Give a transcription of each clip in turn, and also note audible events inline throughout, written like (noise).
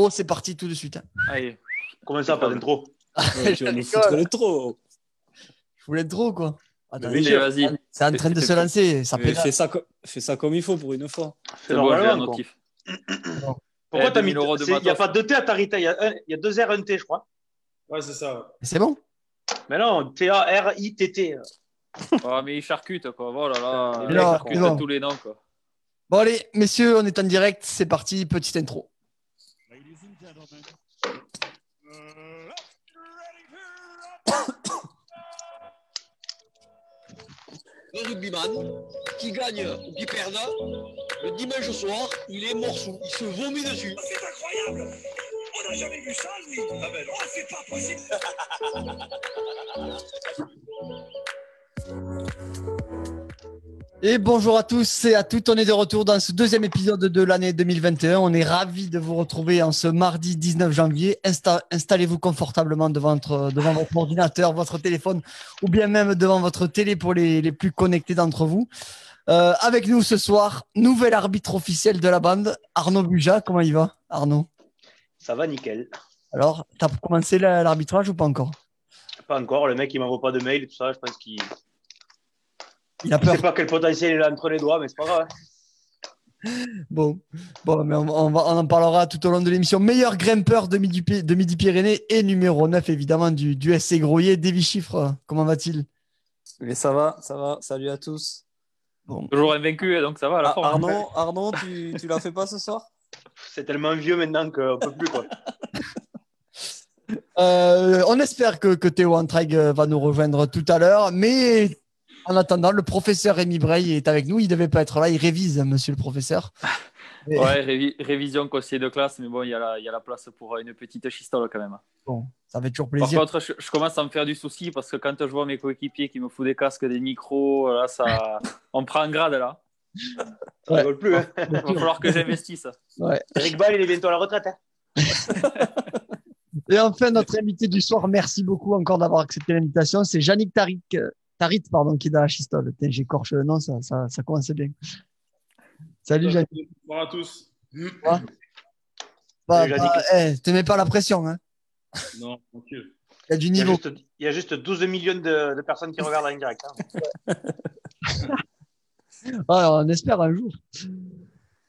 Oh, c'est parti tout de suite. hein. Allez. Comment ça, pas d'intro Ouais, tu vas nous Je foutre rigole. le trop. Je voulais être trop, quoi. Attends, Mais Allez, vas-y. c'est en train de fais- se lancer. Ça Mais pédale. fais, ça, co- fais ça comme il faut pour une fois. C'est bon, j'ai un normalement, quoi. notif. (coughs) Pourquoi Eh, t'as mis 2000 euros de Il n'y a matos. pas deux T à Tarita, il y, a un- il y a deux R, un T, je crois. Ouais, c'est ça. C'est bon? Mais non, T-A-R-I-T-T. Oh, mais il charcute, quoi. Voilà, là. Il charcute tous les noms, quoi. Bon, allez, messieurs, on est en direct. C'est parti. Petite intro. Un (coughs) rugbyman qui gagne ou qui perd, le dimanche soir, il est morceau, il se vomit dessus. C'est incroyable. On n'a jamais vu ça, lui. Ah ben non, c'est pas possible (laughs) Et bonjour à tous et à toutes. On est de retour dans ce deuxième épisode de l'année 2021. On est ravis de vous retrouver en ce mardi 19 janvier. Insta- Installez-vous confortablement devant votre, devant votre ordinateur, votre téléphone ou bien même devant votre télé pour les, les plus connectés d'entre vous. Euh, avec nous ce soir, nouvel arbitre officiel de la bande, Arnaud Buja. Comment il va, Arnaud? Ça va nickel. Alors, t'as commencé la- l'arbitrage ou pas encore? Pas encore, le mec il m'envoie pas de mail et tout ça, je pense qu'il Il a je peur. sais pas quel potentiel il a entre les doigts, mais c'est pas grave. Bon, bon mais on, on va- on en parlera tout au long de l'émission. Meilleur grimpeur de Midi, de Midi Pyrénées et numéro 9 évidemment du, du SC Groyer. Davy Chiffre, comment va-t-il? Mais ça va, ça va. Salut à tous. bon. Toujours invaincu, hein, donc ça va à la Ah, forme. Arnaud, Arnaud, tu, tu l'as fait pas ce soir? C'est tellement vieux maintenant qu'on peut plus quoi. (laughs) Euh, On espère que, que Théo Antraig va nous rejoindre tout à l'heure, mais en attendant, le professeur Rémi Breil est avec nous. Il devait pas être là, il révise, monsieur le professeur. (laughs) Ouais, révi- révision conseiller de classe, mais bon, il y, a la- il y a la place pour une petite chistole quand même. Bon, ça fait toujours Par plaisir. contre, je, je commence à me faire du souci parce que quand je vois mes coéquipiers qui me foutent des casques, des micros, là, ça, (laughs) on prend un grade là. Ça rigole plus. Hein. Il va falloir que j'investisse. Eric Ball, il est bientôt à la retraite. Hein. (laughs) Et enfin, notre invité du soir, merci beaucoup encore d'avoir accepté l'invitation. C'est Yannick Tarik, euh, Tarit, pardon, qui est dans la chistole. Putain, J'écorche le nom, ça, ça, ça commence bien. Salut Yannick. Bonjour à tous. Bah, Salut, bah, eh, te mets pas la pression, hein. Non, tranquille. Il y a du Il y, a niveau. juste, il y a juste 12 millions de, de personnes qui regardent en direct. hein. (laughs) On espère un jour.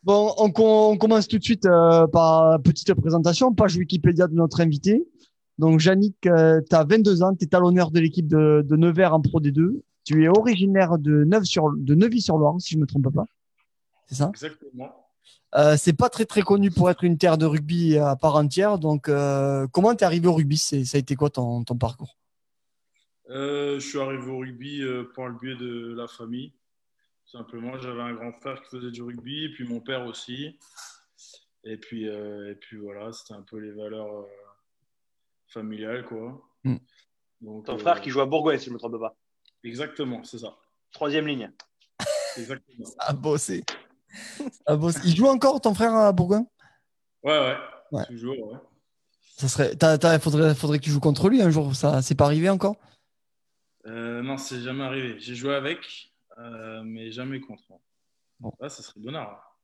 Bon, on, com- on commence tout de suite euh, par une petite présentation, page Wikipédia de notre invité. Donc, Yannick, tu as 22 ans, tu es talonneur de l'équipe de, de Nevers en Pro D2. Tu es originaire de, Neuve sur, de Neuvy-sur-Loire, si je me trompe pas. C'est ça? Exactement. euh, C'est pas très très connu pour être une terre de rugby à part entière. Donc, euh, comment tu es arrivé au rugby? C'est- Ça a été quoi ton, ton parcours? Euh, je suis arrivé au rugby euh, par le biais de la famille. Simplement, j'avais un grand frère qui faisait du rugby, et puis mon père aussi. Et puis, euh, et puis voilà, c'était un peu les valeurs familiales, quoi. Mm. Donc, Ton euh, frère qui joue à Bourgogne, si je ne me trompe pas. Exactement, c'est ça. Troisième ligne. (laughs) Exactement. Ah, bossé. Ah, bossé. Il joue encore ton frère à Bourgoin Ouais, ouais. Ouais. Toujours, ouais. Ça serait, faudrait, faudrait que tu joues contre lui un jour. Ça, c'est pas arrivé encore? Euh, non, c'est jamais arrivé. J'ai joué avec, euh, mais jamais contre. Bon. Là, ça serait bonheur.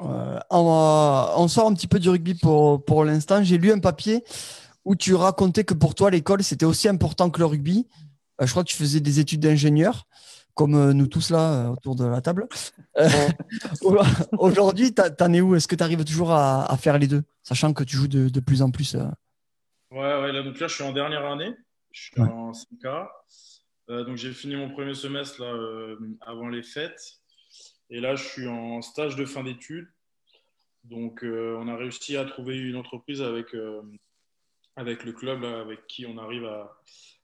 Euh, on, va- on sort un petit peu du rugby pour, pour l'instant. J'ai lu un papier où tu racontais que pour toi, l'école, c'était aussi important que le rugby. Euh, je crois que tu faisais des études d'ingénieur, comme euh, nous tous là euh, autour de la table. Euh, (laughs) Aujourd'hui, t'en es où? Est-ce que tu arrives toujours à, à faire les deux, sachant que tu joues de, de plus en plus euh, Ouais, ouais, là, donc là, je suis en dernière année. Je suis Ouais. en 5K. Euh, donc, j'ai fini mon premier semestre là, euh, avant les fêtes. Et là, je suis en stage de fin d'études. Donc, euh, on a réussi à trouver une entreprise avec, euh, avec le club là, avec qui on arrive à,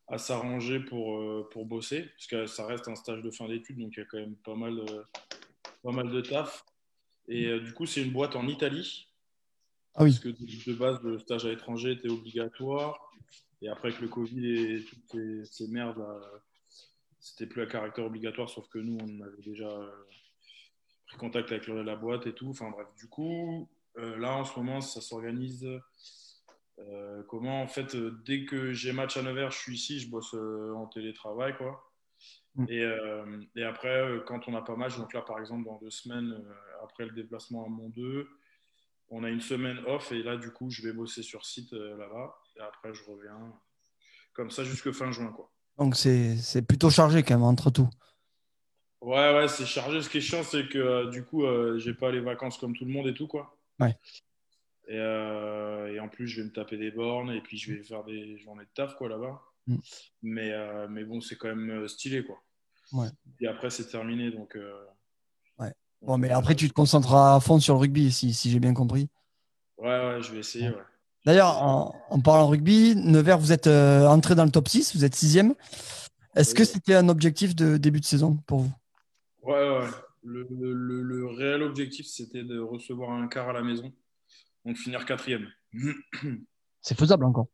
à s'arranger pour, euh, pour bosser. Parce que ça reste un stage de fin d'études, donc il y a quand même pas mal de, pas mal de taf. Et euh, du coup, c'est une boîte en Italie. Ah oui. Parce que de, de base, le stage à l'étranger était obligatoire. Et après, avec le Covid et toutes ces, ces merdes, là, c'était plus à caractère obligatoire, sauf que nous, on avait déjà euh, pris contact avec la boîte et tout. Enfin bref, du coup, euh, là, en ce moment, ça s'organise. Euh, comment, en fait, euh, dès que j'ai match à Nevers, je suis ici, je bosse euh, en télétravail, quoi. Mm. Et, et après, quand on n'a pas match, donc là, par exemple, dans deux semaines, après le déplacement à Mont 2, on a une semaine off et là, du coup, je vais bosser sur site là-bas. Et après, je reviens comme ça jusque fin juin. Quoi. Donc c'est c'est plutôt chargé quand même entre tout. Ouais, ouais, c'est chargé. Ce qui est chiant, c'est que du coup, j'ai pas les vacances comme tout le monde et tout, quoi. Ouais. Et, euh, et en plus, je vais me taper des bornes et puis je vais faire des journées de taf, quoi, là-bas. Mm. Mais, euh, mais bon, c'est quand même euh, stylé, quoi. Ouais. Et après, c'est terminé, donc. euh, Ouais. Bon, mais après, tu te concentreras à fond sur le rugby, si, si j'ai bien compris. Ouais, ouais, je vais essayer, ouais. D'ailleurs, en, en parlant rugby, Nevers, vous êtes entré dans le top 6, vous êtes sixième. Est-ce que c'était un objectif de début de saison pour vous? Ouais, ouais. ouais. Le, le, le réel objectif, c'était de recevoir un quart à la maison, donc finir quatrième. C'est faisable encore.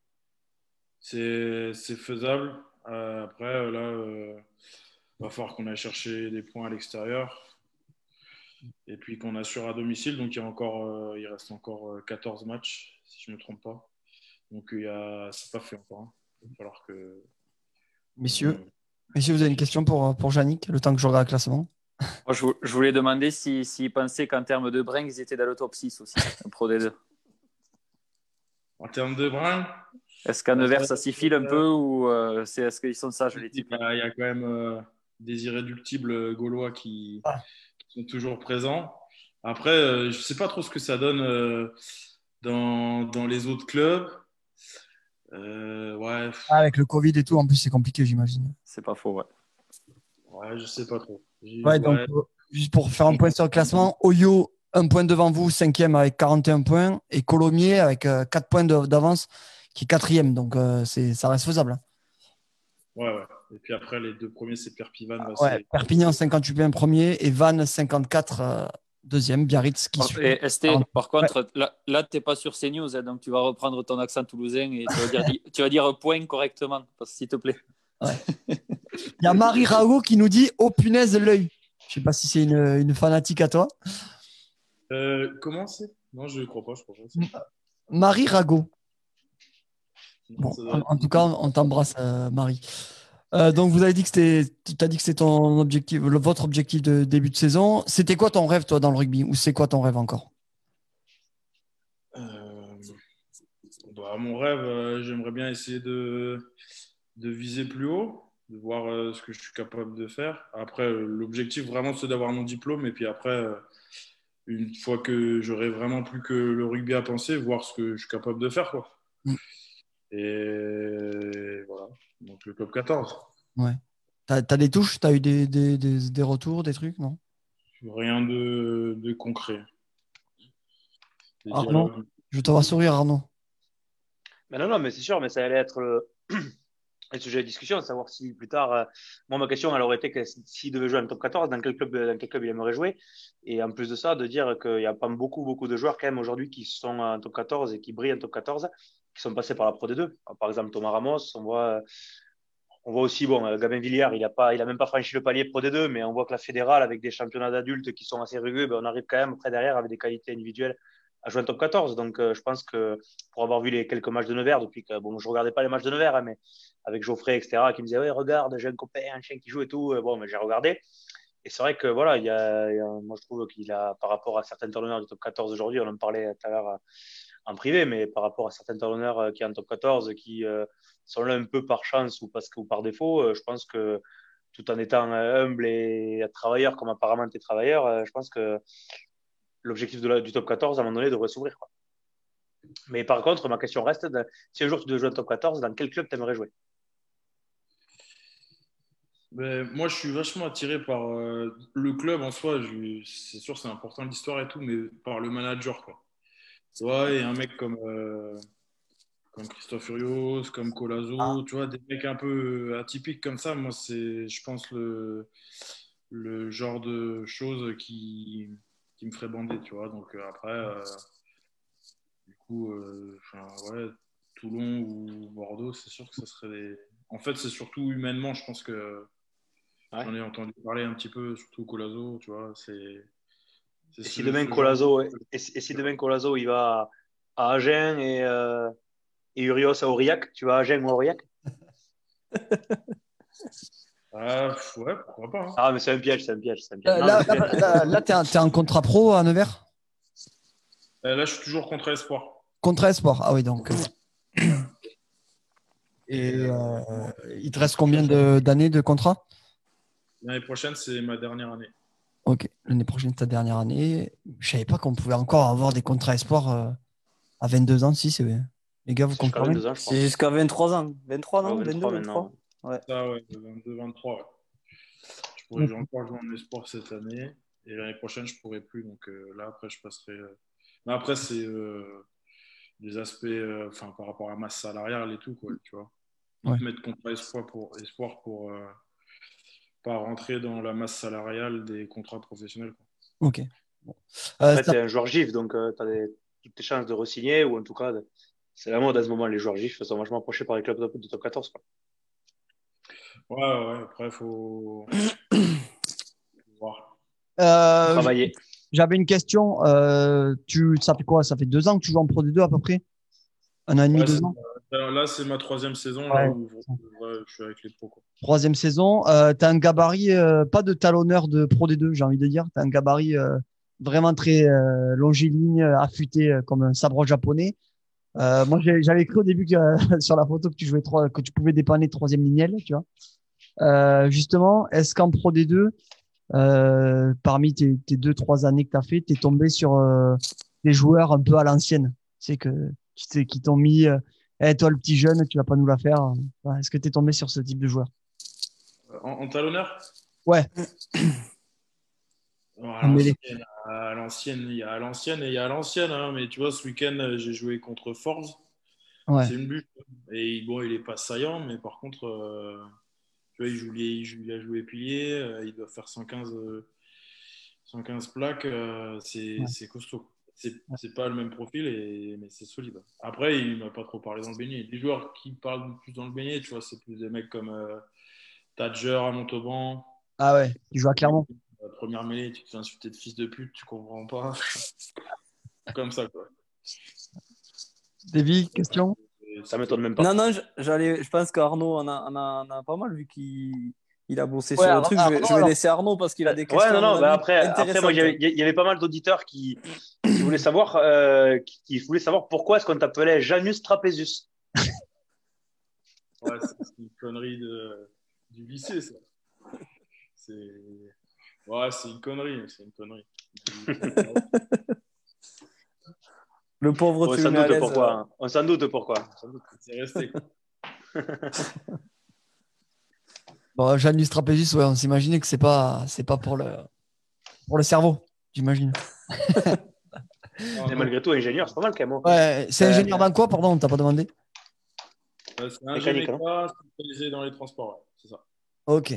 C'est c'est faisable. Euh, après, euh, là, euh, va falloir qu'on aille chercher des points à l'extérieur. Et puis qu'on assure à domicile. Donc, il, y a encore, euh, il reste encore euh, 14 matchs, si je ne me trompe pas. Donc, il y a... c'est pas fait encore. hein. Il va falloir que. Messieurs, messieurs, vous avez une question pour, pour Yannick, le temps que je regarde le classement? Moi, je, vou- je voulais demander s'ils si, s'ils pensaient qu'en termes de brinks, ils étaient dans le top 6 aussi, le Pro D2. En termes de brin, Est-ce qu'à Nevers, ça s'y file un peu ou euh, c'est, est-ce qu'ils sont sages, les il types y a il y a quand même euh, des irréductibles gaulois qui, Ah. qui sont toujours présents. Après, euh, je ne sais pas trop ce que ça donne euh, dans, dans les autres clubs. Euh, ouais, Ah, Avec le Covid et tout, en plus, c'est compliqué, j'imagine. C'est pas faux, ouais. ouais, je sais pas trop. Ouais, donc, euh, juste pour faire un point sur le classement, Oyo, un point devant vous, cinquième avec 41 points, et Colomiers avec euh, 4 points d'avance, qui est quatrième. Donc, euh, c'est, ça reste faisable. hein. Ouais, ouais. Et puis après, les deux premiers, c'est Pierre Pivan. bah, Ouais, Perpignan, 58 points premier, et Vannes, 54 euh, deuxième. Biarritz qui Par- suit. Et ST, par contre, là, là tu n'es pas sur CNews, hein, donc tu vas reprendre ton accent toulousain et tu vas dire, di- (laughs) tu vas dire point correctement, s'il te plaît. (laughs) Il y a Marie Rago qui nous dit Oh punaise, l'œil. Je sais pas si c'est une, une fanatique à toi. Euh, comment c'est? Non, je ne crois pas. Je crois pas. Marie Rago. Bon, en, tout cas, on t'embrasse, euh, Marie. Euh, donc, vous avez dit que c'était, tu as dit que c'était ton objectif, le- votre objectif de début de saison. C'était quoi ton rêve, toi, dans le rugby? Ou c'est quoi ton rêve encore? Bah, mon rêve, j'aimerais bien essayer de, de viser plus haut, de voir euh, ce que je suis capable de faire. Après, euh, l'objectif vraiment, c'est d'avoir mon diplôme. Et puis après, euh, une fois que j'aurai vraiment plus que le rugby à penser, voir ce que je suis capable de faire. Quoi. Mm. Et voilà, donc le top 14. Tu as, des touches? Tu as eu des, des, des, des retours, des trucs? Non Rien de, de concret. Arnaud? dialogues. Je te vois sourire, Arnaud. Mais non, non, mais c'est sûr, mais ça allait être le, (clears throat) le sujet de discussion, savoir si plus tard, euh, moi ma question elle aurait été que s'il devait jouer en top 14, dans quel club, dans quel club il aimerait jouer, et en plus de ça, de dire qu'il n'y a pas beaucoup, beaucoup de joueurs quand même aujourd'hui qui sont en top 14 et qui brillent en top 14, qui sont passés par la Pro D2. Par exemple Thomas Ramos, on voit, on voit aussi bon, euh, Gabin Villière, il a pas, il a même pas franchi le palier Pro D2, mais on voit que la fédérale avec des championnats d'adultes qui sont assez rugueux, ben, on arrive quand même après derrière avec des qualités individuelles à jouer en top 14. Donc, euh, je pense que pour avoir vu les quelques matchs de Nevers, depuis que bon, je regardais pas les matchs de Nevers, hein, mais avec Geoffrey, etc., qui me disait, ouais, regarde, j'ai un copain, un chien qui joue et tout. Euh, Bon, mais j'ai regardé. Et c'est vrai que voilà, il y moi je trouve qu'il a, par rapport à certains talonneurs du top 14 aujourd'hui, on en parlait tout à l'heure euh, en privé, mais par rapport à certains talonneurs qui en top 14, qui sont là un peu par chance ou parce que par défaut, je pense que tout en étant humble et travailleur, comme apparemment tu es travailleur, je pense que l'objectif du top 14, à un moment donné, devrait s'ouvrir. Mais par contre, ma question reste, de- si un jour tu devais jouer en top 14, dans quel club tu aimerais jouer? Ben, moi, je suis vachement attiré par euh, le club en soi. C'est sûr, c'est important l'histoire et tout, mais par le manager, quoi. Tu vois, et un mec comme, euh, comme Christophe Furios, comme Colazo, Ah. tu vois, des mecs un peu atypiques comme ça, moi, c'est, je pense, le, le genre de choses qui, qui me ferait bander, tu vois. Donc euh, après, euh, du coup, euh, ouais, Toulon ou Bordeaux, c'est sûr que ça serait des... En fait, c'est surtout humainement, je pense que Ouais. j'en ai entendu parler un petit peu, surtout Colazo, tu vois, c'est... Et si demain Colazo, et, et si demain Colazo il va à Agen et, euh, et Urios à Aurillac, tu vas à Agen ou à Aurillac? (laughs) Ah, pff, ouais, pourquoi pas. hein. Ah, mais c'est un piège, c'est un piège. c'est un piège. Euh, Non, là, mais c'est- là, là, là, t'es en- contrat pro à Nevers? Euh, là, je suis toujours contre Espoir. Contre Espoir. Ah oui, donc. euh, Et euh, il te reste combien de- d'années de contrat? L'année prochaine, c'est ma dernière année. Ok, l'année prochaine, ta dernière année. Je savais pas qu'on pouvait encore avoir des contrats espoirs euh, à 22 ans. Si, c'est les gars, vous C'est jusqu'à comprenez? 22 ans, je crois. C'est jusqu'à 23 ans. 23, non? Ouais, 22, 23 23. Maintenant. Ça, ouais, de 22, 23. ouais. Je pourrais jouer encore jouer en espoir cette année. Et l'année prochaine, je pourrais plus. Donc euh, là, après, je passerai. euh, Mais après, c'est euh, des aspects, euh, enfin, par rapport à la masse salariale et tout, quoi, tu vois. Ouais. mettent contre espoir pour, espoir pour euh, pas rentrer dans la masse salariale des contrats professionnels. Quoi. Ok. Bon. Euh, Après, ça- t'es un joueur GIF, donc tu as des, toutes tes chances de re-signer, ou en tout cas, c'est la mode à ce moment, les joueurs GIF sont vachement approchés par les clubs de top 14. Quoi. Ouais, ouais, après, il faut. faut (coughs) voir. euh, Travailler. J'avais une question. euh, tu, ça fait quoi? Ça fait deux ans que tu joues en Pro D2 à peu près? Un an et demi, Ouais, deux ans? Là, c'est ma troisième saison Ouais. là, où ouais, je suis avec les pros. Quoi. Troisième saison. Euh, tu as un gabarit, euh, pas de talonneur de Pro D2, j'ai envie de dire. Tu as un gabarit euh, vraiment très euh, longiligne, affûté, euh, comme un sabre japonais. Euh, moi, j'avais cru au début que, (laughs) sur la photo que tu jouais trois, que tu pouvais dépanner troisième lignelle, tu vois. Euh, justement, est-ce qu'en Pro D2, euh, parmi tes, tes deux, trois années que tu as fait, tu es tombé sur euh, des joueurs un peu à l'ancienne? C'est que tu sais, qui t'ont mis, euh, Eh, toi le petit jeune, tu vas pas nous la faire. Est-ce que tu es tombé sur ce type de joueur? En, en talonneur? Ouais. (clears throat) Bon, à l'ancienne, à l'ancienne, il y a à l'ancienne et il y a à l'ancienne. hein, mais tu vois, ce week-end, euh, j'ai joué contre Forbes. Ouais. C'est une bûche. Et bon, il est pas saillant, mais par contre, euh, tu vois, il, joue, il, joue, il a joué pilier. euh, il doit faire 115, euh, 115 plaques. c'est Ouais. c'est costaud. C'est c'est pas le même profil, et, mais c'est solide. Après, il m'a pas trop parlé dans le beignet. Les joueurs qui parlent plus dans le beignet, tu vois, c'est plus des mecs comme Tadger à Montauban. Ah ouais, il joue à Clermont. La première mêlée, tu te fais insulter de fils de pute, tu comprends pas. (laughs) Comme ça, quoi. Davy, question? Ça m'étonne même pas. Non, non, je- j'allais, je pense qu'Arnaud en a, en, a, en a pas mal vu qu'il il a bossé Ouais, sur le Arnaud, truc. Je vais, je laisser Arnaud parce qu'il a des questions. Ouais, non, non, bah après, après, moi, il y avait- il y avait pas mal d'auditeurs qui, qui voulaient savoir, euh, qui, qui voulaient savoir pourquoi est-ce qu'on t'appelait Janus Trapezius. Ouais, c'est c'est une connerie de, du lycée, ça. C'est. Ouais, c'est une connerie, c'est une connerie. Le pauvre On s'en doute l'aise, pourquoi. hein. On s'en doute pourquoi. On s'en doute. C'est resté. quoi. (laughs) Bon, Janus Trapézus, ouais, on s'imaginait que c'est pas, c'est pas pour le, pour le cerveau, j'imagine. (laughs) Mais malgré tout, ingénieur, c'est pas mal quand même. hein. Ouais, c'est Euh, ingénieur dans quoi, pardon, on t'a pas demandé? Euh, c'est jeune État spécialisé dans les transports, ouais, c'est ça. Ok.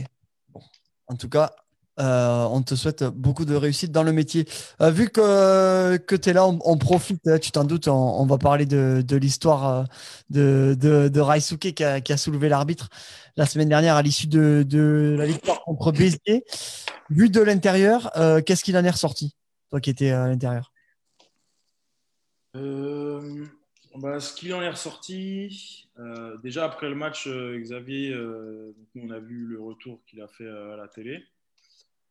Bon. En tout cas, euh, on te souhaite beaucoup de réussite dans le métier. Euh, vu que, que tu es là, on, profite, hein, tu t'en doutes, on, va parler de, l'histoire euh, de, de, de qui a, soulevé l'arbitre la semaine dernière à l'issue de, la victoire contre Béziers. Vu de l'intérieur, qu'est-ce qu'il en est ressorti, toi qui étais à l'intérieur? Bah, ce qui en est ressorti, déjà après le match, Xavier, on a vu le retour qu'il a fait à la télé.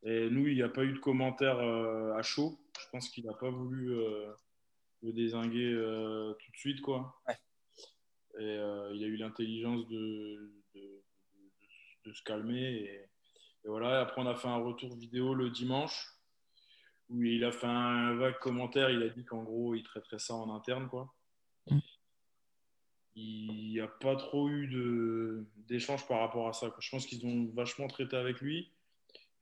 Et nous, il n'y a pas eu de commentaire euh, à chaud. Je pense qu'il n'a pas voulu euh, le désinguer euh, tout de suite. Quoi. Et il a eu l'intelligence de, de, de- de se calmer. Et, et voilà, après, on a fait un retour vidéo le dimanche où il a fait un vague commentaire. Il a dit qu'en gros, il traiterait ça en interne. Quoi. Mm. Il n'y a pas trop eu de- d'échange par rapport à ça. quoi. Je pense qu'ils ont vachement traité avec lui.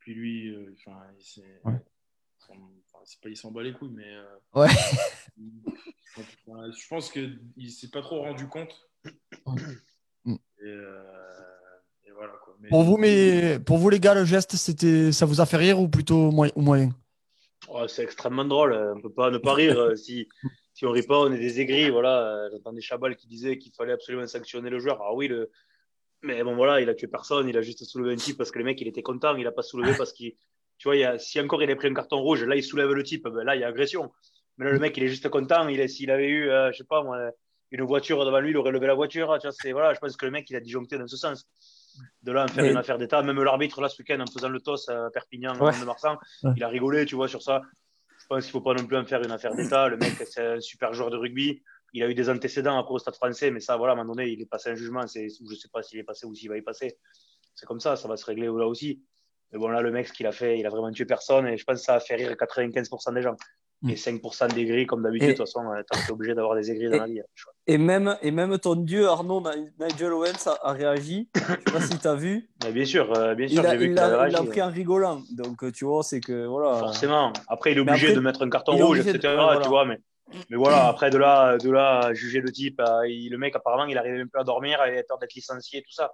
Puis lui, euh, enfin, il s'est- Ouais. enfin, c'est pas il s'en bat les couilles, mais euh, Ouais. enfin, (laughs) je pense qu'il ne s'est pas trop rendu compte. (coughs) Mm. Et, euh, et voilà quoi. Mais- Pour vous, mais pour vous les gars, le geste, c'était, ça vous a fait rire ou plutôt moyen, ou moyen? Oh, c'est extrêmement drôle. On peut pas ne pas rire. si, si on rit pas, on est des aigris. Voilà. J'entendais Chabal qui disait qu'il fallait absolument sanctionner le joueur. Ah oui, le... mais bon, voilà, il a tué personne. Il a juste soulevé un type parce que le mec, il était content. Il a pas soulevé parce qu'il. Tu vois, il a... si encore il a pris un carton rouge, là, il soulève le type. Ben, là, il y a agression. Mais là, le mec, il est juste content. Il. S'il avait eu, euh, je sais pas moi, une voiture devant lui, il aurait levé la voiture. Tu vois, c'est... Voilà, je pense que le mec, il a disjoncté dans ce sens. De là, en faire Mais- une affaire d'État. Même l'arbitre, là, ce week-end, en faisant le toss à Perpignan, Ouais. de Marsan, Ouais. il a rigolé, tu vois, sur ça. Je pense qu'il faut pas non plus en faire une affaire d'État. Le mec, c'est un super joueur de rugby. Il a eu des antécédents après au Stade français, mais ça, voilà, à un moment donné, il est passé un jugement. C'est, je sais pas s'il est passé ou s'il va y passer. C'est comme ça, ça va se régler là aussi. Mais bon, là, le mec, ce qu'il a fait, il a vraiment tué personne et je pense que ça a fait rire 95% des gens. Mm. Et 5% d'aigris, comme d'habitude, Et- de toute façon, t'es obligé d'avoir des aigris dans la vie. hein. Et même, et même ton dieu Arnaud Ni- Nigel Owens a, a réagi. (laughs) Je sais pas si tu as vu. Mais bien sûr, euh, bien sûr, j'ai vu il a- il a réagi. pris en rigolant. Donc, euh, tu vois, c'est que voilà. Forcément. Après, il est obligé après, de mettre un carton rouge, etc. voilà. Tu vois, mais, mais voilà, après, de là, de là, juger le type, euh, il- le mec, apparemment, il arrivait même plus à dormir, il avait peur d'être licencié, tout ça.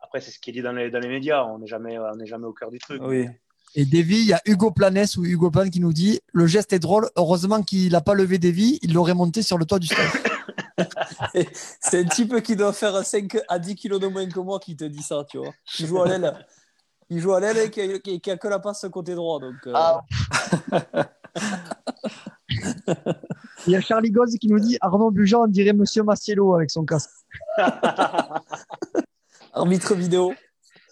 Après, c'est ce qui est dit dans les, dans les médias. On n'est jamais, on n'est jamais au cœur du truc. Oui. Et Davy, il y a Hugo Planès ou Hugo Plan qui nous dit le geste est drôle. Heureusement qu'il n'a pas levé Davy, il l'aurait monté sur le toit du stade. (laughs) C'est un type qui doit faire 5 à 10 kilos de moins que moi qui te dit ça, tu vois. Il joue à l'aile. Il joue à l'aile et qui a, qui- qui a que la passe côté droit. Donc, euh, Ah. (laughs) Il y a Charlie Goz qui nous dit Arnaud Bujan, on dirait Monsieur Massiello avec son casque. (laughs) arbitre vidéo.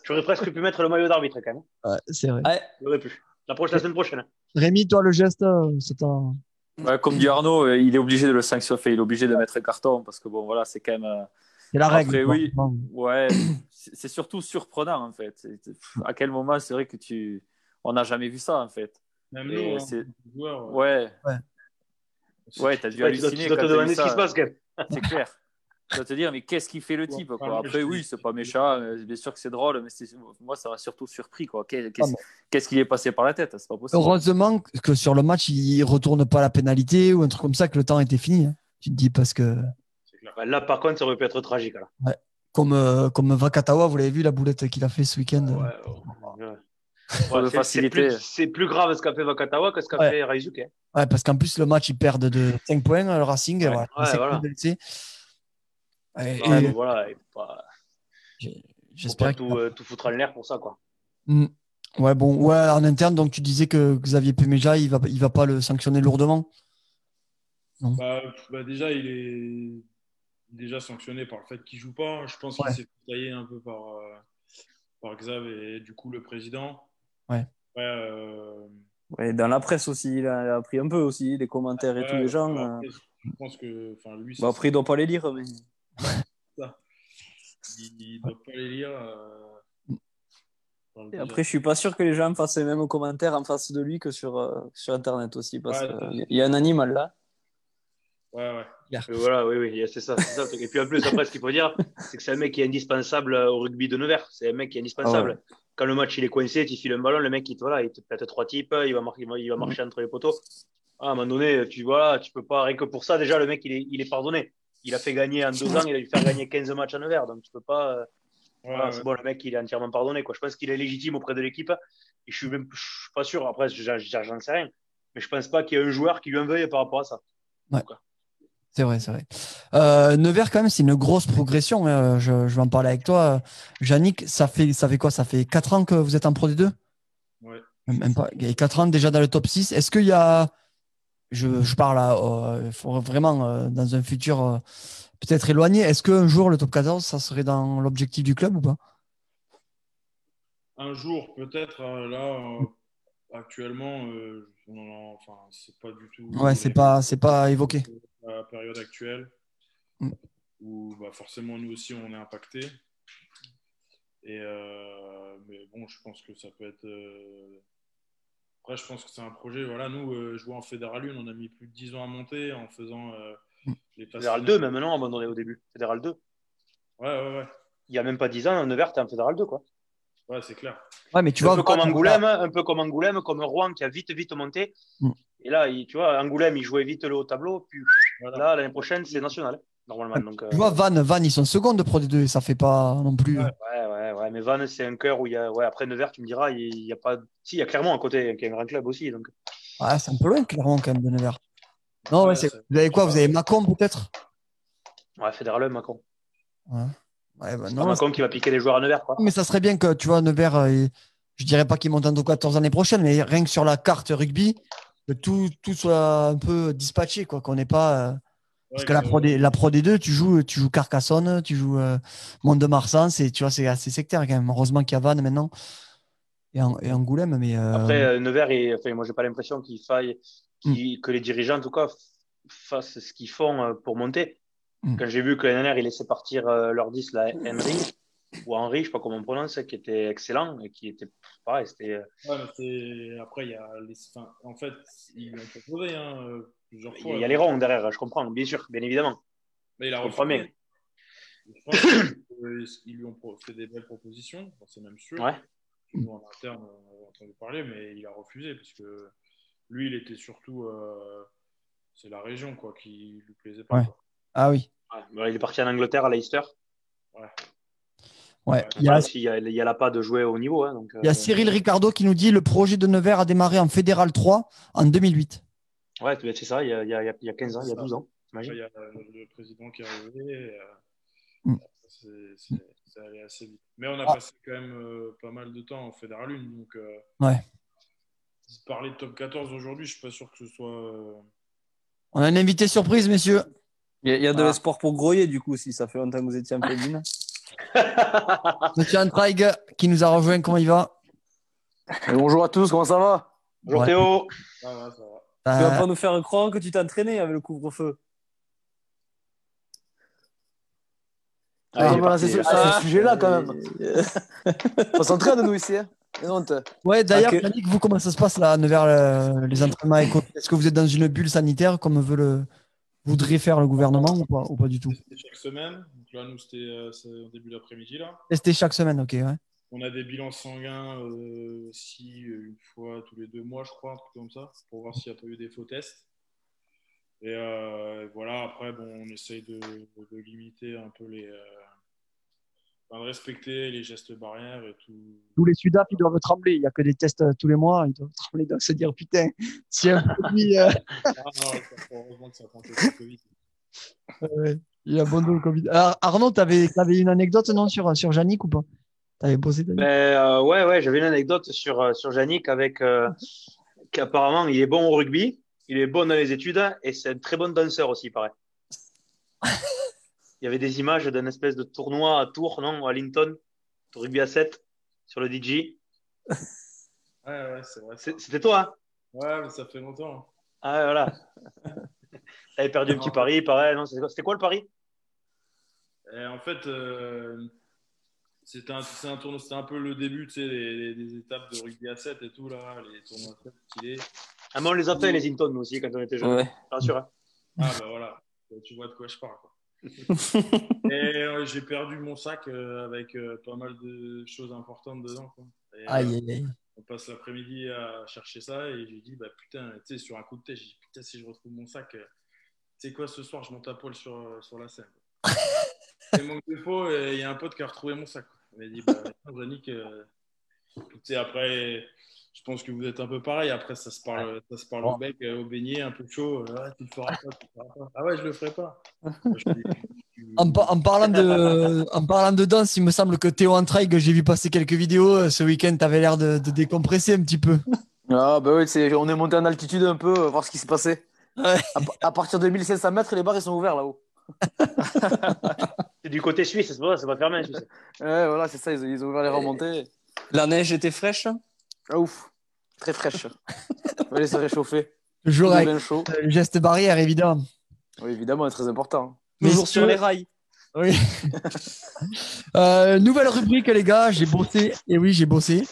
J'aurais presque pu mettre le maillot d'arbitre quand même. Ouais, c'est vrai. Ouais. J'aurais pu. La, prochaine, la semaine prochaine. Rémi, toi, le geste, euh, c'est un. Ouais, comme dit Arnaud, euh, il est obligé de le sanctionner, il est obligé de mettre un carton parce que bon, voilà, c'est quand même. euh, C'est la Après, règle. oui. Ouais, c'est surtout surprenant en fait. À quel moment c'est vrai que tu. On n'a jamais vu ça en fait. Même nous, hein, Ouais. Ouais. Ouais, t'as dû Ouais, tu dois, tu halluciner dois quand te t'as vu demander ce qui ça. se passe. (laughs) C'est clair. Tu dois te dire, mais qu'est-ce qu'il fait le type quoi. Après, oui, c'est pas méchant. Bien sûr que c'est drôle, mais moi, ça m'a surtout surpris. Qu'est-ce Ah, qu'est-ce qui est passé par la tête? C'est pas possible. Heureusement que sur le match, il retourne pas la pénalité ou un truc comme ça, que le temps était fini. hein. Tu te dis parce que. Ouais, Là, par contre, ça aurait pu être tragique. Là. comme, euh, comme Vakatawa, vous l'avez vu la boulette qu'il a fait ce week-end. Ouais, ouais. (laughs) Ouais. C'est- plus- C'est plus grave ce qu'a fait Vakatawa que ce qu'a Ouais. fait Raizuke. hein. Ouais, parce qu'en plus, le match, ils perdent de 5 points, le Racing. Ouais. voilà. Voilà. cool pas, J'espère pas que. tout, euh, tout foutre en l'air pour ça. Quoi. Mm. Ouais, bon, ouais, en interne, donc tu disais que Xavier Pemeja, il va, il va pas le sanctionner lourdement. Bah, bah, déjà, il est déjà sanctionné par le fait qu'il joue pas. Je pense qu'il s'est fait tailler un peu par, euh, par Xav et du coup le président. Ouais. Ouais, euh, Ouais, dans la presse aussi, il a, il a appris un peu aussi, les commentaires et ouais, tous les gens. bah, euh. après, Je pense que, enfin, lui, après, il doit pas les lire, mais. (laughs) il ne doit pas les lire. euh, Et après, je suis pas sûr que les gens fassent les mêmes commentaires en face de lui que sur, euh, sur Internet aussi, parce Ouais, qu'il y a un animal là. Ouais, ouais. Et voilà, oui, oui, c'est ça. Et puis en plus, après, ce qu'il faut dire, (laughs) c'est que c'est un mec qui est indispensable au rugby de Nevers. C'est un mec qui est indispensable. Quand le match il est coincé, tu files un ballon, le mec il te, voilà, il te pète trois types, il va, marquer, il va marcher entre les poteaux. Ah, à un moment donné, tu vois, tu peux pas, rien que pour ça, déjà, le mec il est, il est pardonné. Il a fait gagner en deux ans, il a dû faire gagner 15 matchs à Nevers. Donc tu peux pas. euh, Ouais, voilà, ouais. c'est bon, le mec il est entièrement pardonné. Quoi. Je pense qu'il est légitime auprès de l'équipe. Et je suis même je suis pas sûr, après, j'en j'en sais rien. Mais je pense pas qu'il y ait un joueur qui lui en veuille par rapport à ça. C'est vrai, c'est vrai. Euh, Nevers, quand même, c'est une grosse progression. hein. Je, je vais en parler avec toi. Yannick, ça fait, ça fait quoi? Ça fait 4 ans que vous êtes en Pro D2 Ouais. Même pas. Il y a 4 ans déjà dans le top 6. Est-ce qu'il y a. Je, je parle euh, vraiment euh, dans un futur euh, peut-être éloigné. Est-ce qu'un jour le top 14, ça serait dans l'objectif du club ou pas? Un jour, peut-être, euh, là, euh, actuellement, euh, on en- enfin, c'est pas du tout. Ouais, c'est pas, c'est pas évoqué. La période actuelle, Mm. où bah, forcément, nous aussi, on est impacté. Et, euh, mais bon, je pense que ça peut être. euh, Après, je pense que c'est un projet. Voilà, nous, euh, jouer en Fédéral 1, on a mis plus de 10 ans à monter en faisant euh, Mm. les Fédéral finales. 2, même non, abandonné au début. Fédéral 2. Ouais, ouais, ouais. Il y a même pas 10 ans, Nevers, t'es en Fédéral 2, quoi. Ouais, c'est clair. Ouais, mais tu un vois. peu comme Angoulême, un peu comme Angoulême, comme Rouen qui a vite, vite monté. Mm. Et là, il- tu vois, Angoulême, il jouait vite le haut tableau. Puis Voilà. là, l'année prochaine, c'est national, normalement. Donc, euh, Tu vois, Vannes, Vannes, ils sont secondes de Pro D2 et ça fait pas non plus. ouais, ouais, ouais. Mais Vannes, c'est un cœur où il y a. Ouais, après Nevers, tu me diras, il il y a pas. Si, il y a clairement à côté, qui est un grand club aussi. Donc, Ouais, c'est un peu loin, clairement, quand même, de Nevers. Non, ouais, Ouais, c'est- c'est- vous avez quoi Vous avez Macomb, peut-être? Ouais, Fédéral 1, Macron. Ouais. Ouais, bah C'est non, pas Macron qui va piquer les joueurs à Nevers, quoi. mais ça serait bien que, tu vois, Nevers, euh, je dirais pas qu'il monte en top 14 l'année prochaine, mais rien que sur la carte rugby, que tout, tout soit un peu dispatché, quoi, qu'on n'ait pas. euh, parce Ouais, que la Pro, D, la Pro D2, tu joues, tu joues Carcassonne, tu joues euh, Mont-de-Marsan, c'est, tu vois, c'est assez sectaire quand même. Heureusement qu'il y a Vannes maintenant et, An- et Angoulême, mais. euh, Après, euh, Nevers, et, enfin, moi, j'ai pas l'impression qu'il faille, qui, que les dirigeants, en tout cas, fassent ce qu'ils font euh, pour monter. Mm. Quand j'ai vu que l'année dernière, ils laissaient partir euh, leur 10, là, Henry, ou Henry, je sais pas comment on prononce, qui était excellent et qui était pareil, c'était. euh, Ouais, mais c'est- Après, il y a les... enfin, en fait, ils l'ont proposé hein, euh, plusieurs Il fois. y a- il y a les ronds derrière, je comprends, bien sûr, bien évidemment. Mais il a refusé. Je pense qu'ils lui ont fait des belles propositions, c'est même sûr. Ouais. Nous, en interne, on avait entendu parler, mais il a refusé parce que lui, il était surtout. euh, C'est la région quoi, qui lui plaisait pas. Ouais. Ah oui. Ouais, il est parti en Angleterre, à Leicester. Ouais. Il y a, Enfin, il y a, il y a là pas de jouer au niveau. Hein, donc, il y a euh, Cyril Ricardo qui nous dit le projet de Nevers a démarré en Fédéral 3 en 2008. Ouais, c'est ça, il y, a, il, y a, il y a 15 ans, il y a 12 ans. Il y a euh, le président qui est arrivé. et, euh, Mm. c'est- allé assez vite. Mais on a Ah. passé quand même euh, pas mal de temps en Fédéral 1. Donc, euh, Ouais. parler de top 14 aujourd'hui, je suis pas sûr que ce soit. euh, On a un invité surprise, messieurs. Il y a, il y a de Ah. l'espoir pour Groyer, du coup, si ça fait longtemps que vous étiez en féline. (laughs) Monsieur Antraig qui nous a rejoint. Comment il va? Et bonjour à tous, comment ça va? Bonjour Ouais. Théo. Ça va, ça va. Tu vas pas nous faire croire que tu t'es entraîné avec le couvre-feu Ah, est voilà, c'est ce, c'est ce sujet-là quand même. (laughs) On s'entraîne nous ici. Hein. Ouais, d'ailleurs, Ok. Yannick, vous, comment ça se passe là, à Nevers, le- les entraînements Est-ce que vous êtes dans une bulle sanitaire comme veut le, voudrait faire le gouvernement ou pas, ou pas du tout C'était chaque semaine. Donc là, nous, c'était euh, au début d'après-midi. Tester chaque semaine, ok. Ouais. On a des bilans sanguins euh, aussi euh, une fois tous les deux mois, je crois, un truc comme ça, pour voir s'il n'y a pas eu des faux tests. Et euh, voilà, après, bon, on essaye de, de limiter un peu les. Enfin, de respecter les gestes barrières et tout. Tous les Sudaf, ils doivent trembler. Il n'y a que des tests tous les mois. Ils doivent trembler, ils doivent se dire putain, si un produit, euh, Ah heureusement que ça prend le Covid. ouais, il y a bon le Covid. Alors, Arnaud, tu avais, une anecdote non, sur, sur Yannick ou pas? Tu avais bossé Yannick Ben, euh, ouais, ouais, j'avais une anecdote sur, euh, sur Yannick avec euh, qu'apparemment il est bon au rugby, il est bon dans les études et c'est un très bon danseur aussi, il paraît. (laughs) Il y avait des images d'un espèce de tournoi à Tours, non, à Linton, de rugby à 7 sur le DJ. (laughs) Ouais, ouais, c'est vrai. C'était toi, hein Ouais, mais ça fait longtemps. Ah, ouais, voilà. (laughs) T'avais perdu un petit pari, pareil. Non, c'était quoi- c'était quoi le pari? Et en fait, euh, c'était un, tournoi, c'était un peu le début, tu sais, des, des étapes de rugby à 7 et tout, là, les tournois à 7 stylés. Ah, mais on les a fait, les Hinton, nous aussi, quand on était jeunes. Ouais. Bien sûr. hein. Ah, bah voilà, tu vois de quoi je parle, quoi. (laughs) et euh, j'ai perdu mon sac euh, avec euh, pas mal de choses importantes dedans, quoi. Et, Aïe, aïe, aïe. on passe l'après-midi à chercher ça et j'ai dit, bah putain, tu sais, sur un coup de tête, j'ai dit, putain, si je retrouve mon sac, tu sais quoi, ce soir, je monte à poil sur, sur la scène. (laughs) Et manque de peau, et il y a un pote qui a retrouvé mon sac. quoi. Il m'a dit, bah, Yannick, tu sais, après, je pense que vous êtes un peu pareil. Après, ça se parle, ça se parle au bec, euh, au beignet, un peu chaud. Ah, tu le feras pas, tu le feras pas. Ah ouais, je le ferai pas. (laughs) En, par- en parlant de, (laughs) en parlant de danse, il me semble que Théo Antraig, j'ai vu passer quelques vidéos euh, ce week-end, tu avais l'air de, de décompresser un petit peu. (laughs) Ah bah oui, c'est- on est monté en altitude un peu, voir ce qui s'est passé. Ouais. À, à partir de 1500 mètres, les bars ils sont ouverts là-haut. C'est du côté suisse, c'est pas, c'est pas fermé. Ouais, voilà, c'est ça, ils, ils ont ouvert les remontées. La neige était fraîche Ah ouf, très fraîche. (laughs) Fallait se réchauffer. Toujours avec chaud. le geste barrière, évidemment. Oui, évidemment, très important. Toujours sur les rails. Oui. (laughs) Euh, nouvelle rubrique, les gars. J'ai bossé. Et oui, j'ai bossé.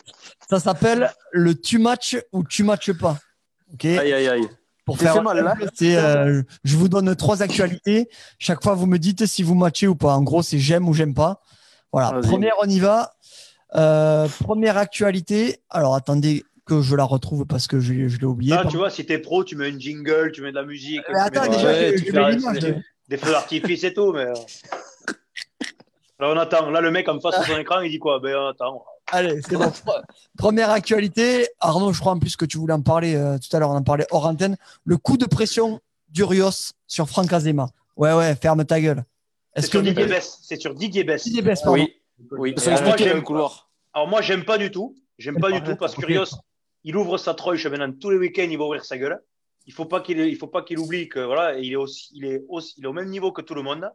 Ça s'appelle le tu match ou tu matches pas. Ok. Aïe, aïe, aïe. Pour faire fait mal, là. c'est, euh, je vous donne trois actualités. Chaque fois, vous me dites si vous matchez ou pas. En gros, c'est j'aime ou j'aime pas. Voilà. Première, on y va. Euh, première actualité. Alors, attendez que je la retrouve parce que je, je l'ai oublié. Là, tu vois, si t'es pro, tu mets une jingle, tu mets de la musique, Mais attends, mets déjà, Ouais, je, je mets l'image. des, des feux d'artifice et tout, mais. euh. Là, on attend. Là, le mec en face de son écran, il dit quoi? Ben, on attend. Allez, c'est bon. Première actualité. Arnaud, je crois en plus que tu voulais en parler euh, tout à l'heure, on en parlait hors antenne. Le coup de pression d'Urios sur Franck Azema. Ouais, ouais, ferme ta gueule. C'est Est-ce que sur Didier Didier Bess. C'est sur Didier Bess. Didier Bess, pardon. Oui, oui. Ils sont Et alors, moi, expliqués le couloir. Alors, moi, j'aime pas du tout. J'aime pas du tout parce que Rios, il ouvre sa troche maintenant tous les week-ends, il va ouvrir sa gueule. Il faut pas qu'il, il faut pas qu'il oublie que voilà, il est aussi, il est aussi, il est au même niveau que tout le monde.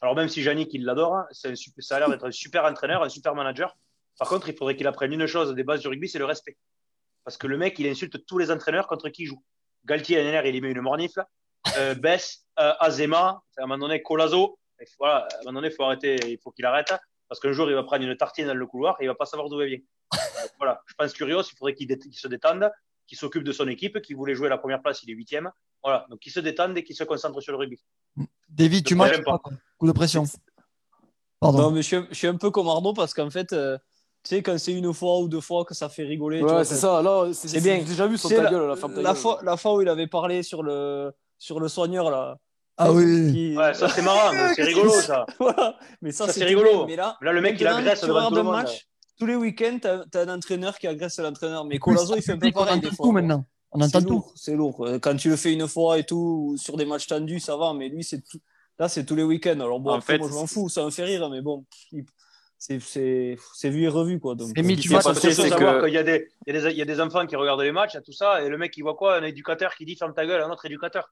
Alors même si Yannick il l'adore, hein, c'est un super- ça a l'air d'être un super entraîneur, un super manager. Par contre, il faudrait qu'il apprenne une chose des bases du rugby, c'est le respect. Parce que le mec, il insulte tous les entraîneurs contre qui il joue. Galtier, NNR, il y met une mornifle. Euh, Bess, euh, Azema, à un moment donné, Colazo. Et Voilà, à un moment donné, il faut arrêter, il faut qu'il arrête. Parce qu'un jour, il va prendre une tartine dans le couloir et il va pas savoir d'où elle vient. (laughs) Euh, voilà, je pense Curios, il faudrait qu'il dé- se détende, qu'il s'occupe de son équipe, qu'il voulait jouer la première place, il est huitième. Voilà, donc qu'il se détende et qu'il se concentre sur le rugby. David, tu problème pas. Coup de pression. Pardon. Non, mais je suis, je suis un peu comme Arnaud parce qu'en fait, euh, tu sais, quand c'est une fois ou deux fois que ça fait rigoler. tu vois, Ouais, c'est ça. Là, c'est bien. J'ai déjà vu son ta la- gueule, la femme ta La gueule. fois, la fois où il avait parlé sur le, sur le soigneur, là. Ah oui. Qui- Ouais, ça c'est marrant, mais c'est rigolo ça. (laughs) Voilà. Mais ça, Ça, c'est rigolo. Mais là, Là, le mec, il agresse tu devant regardes tout le un monde. match, tous les week-ends, t'as as un entraîneur qui agresse l'entraîneur. Mais Colazo, il fait un peu on pareil entend des fois. tout maintenant. On C'est entend tout. lourd, c'est lourd. Euh, Quand tu le fais une fois et tout, ou sur des matchs tendus, ça va, mais lui, c'est tout... là, c'est tous les week-ends. Alors bon, En après, fait, moi, je m'en fous, ça me fait rire, mais bon, il- c'est- c'est c'est vu et revu, quoi. Donc, euh, tu s'est vois, c'est savoir qu'il y, a des- il y, a des- il y a des enfants qui regardent les matchs, tout ça, et le mec, il voit quoi? Un éducateur qui dit ferme ta gueule à un autre éducateur.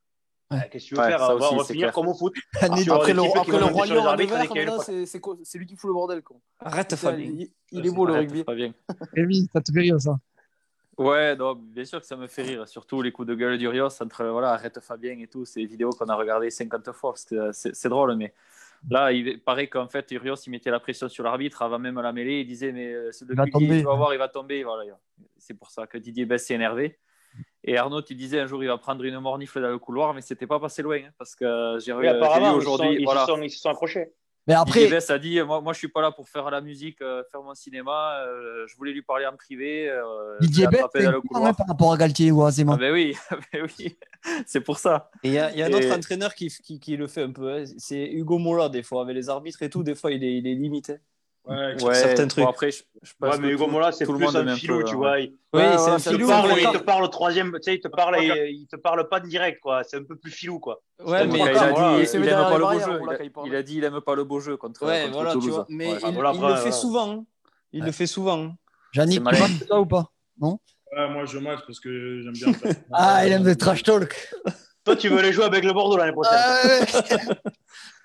Ouais. Euh, Qu'est-ce que tu veux Ouais, faire On va, aussi, on va finir clair. comme au foot. (laughs) Ah, Après des le, après le roi c'est c'est quoi- c'est lui qui fout le bordel. Quoi. Arrête, Fabien. il, il est beau le rugby. Fabien. (laughs) Rémi, ça te fait rire ça. Ouais, non, bien sûr que ça me fait rire. Surtout les coups de gueule d'Urios entre voilà, arrête Fabien et tout. C'est des vidéos qu'on a regardées 50 fois. Euh, C'est c'est drôle, mais là, il paraît qu'en fait, Urios, il mettait la pression sur l'arbitre avant même la mêlée. Il disait, mais euh, Il va Guigui, tomber. tu vas voir, il va tomber. Voilà. C'est pour ça que Didier Bess s'est énervé. Et Arnaud, il disait un jour, il va prendre une mornifle dans le couloir, mais c'était pas passé loin. hein, parce que j'ai Oui, apparemment, aujourd'hui. ils, Voilà. se sont, ils se sont accrochés. Mais après, Bess a dit moi, moi, je suis pas là pour faire la musique, euh, faire mon cinéma. euh, je voulais lui parler en privé. euh, Didier un couloir. par rapport à Galtier ou à Zema. Ah ben oui, (laughs) ah ben oui. (laughs) c'est pour ça. Et il y a, il y a un Et- autre entraîneur qui, qui, qui le fait un peu. hein. C'est Hugo Mola, des fois, avec les arbitres et tout. Des fois, il est, il est limité. Ouais, Ouais, certains bon, trucs. après, je, je pense Ouais, mais Hugo Mola, c'est tout le plus monde un filou, peu, tu ouais. vois. Il, Oui, Ouais, c'est ouais, un filou. parle, mais il te parle au troisième, tu sais, il te parle, il, il te parle pas direct, quoi. C'est un peu plus filou, quoi. Ouais, Mais il a dit il aime pas le beau jeu. Il a, dit il aime pas le beau jeu contre, Ouais, voilà, tu vois. Mais il, le fait voilà. souvent. hein. Il le fait souvent. hein. C'est tu ça ou pas? Ouais, moi, je match parce que j'aime bien. (laughs) Ah, il aime le trash talk. Toi, tu veux aller jouer avec le Bordeaux l'année prochaine. Ah,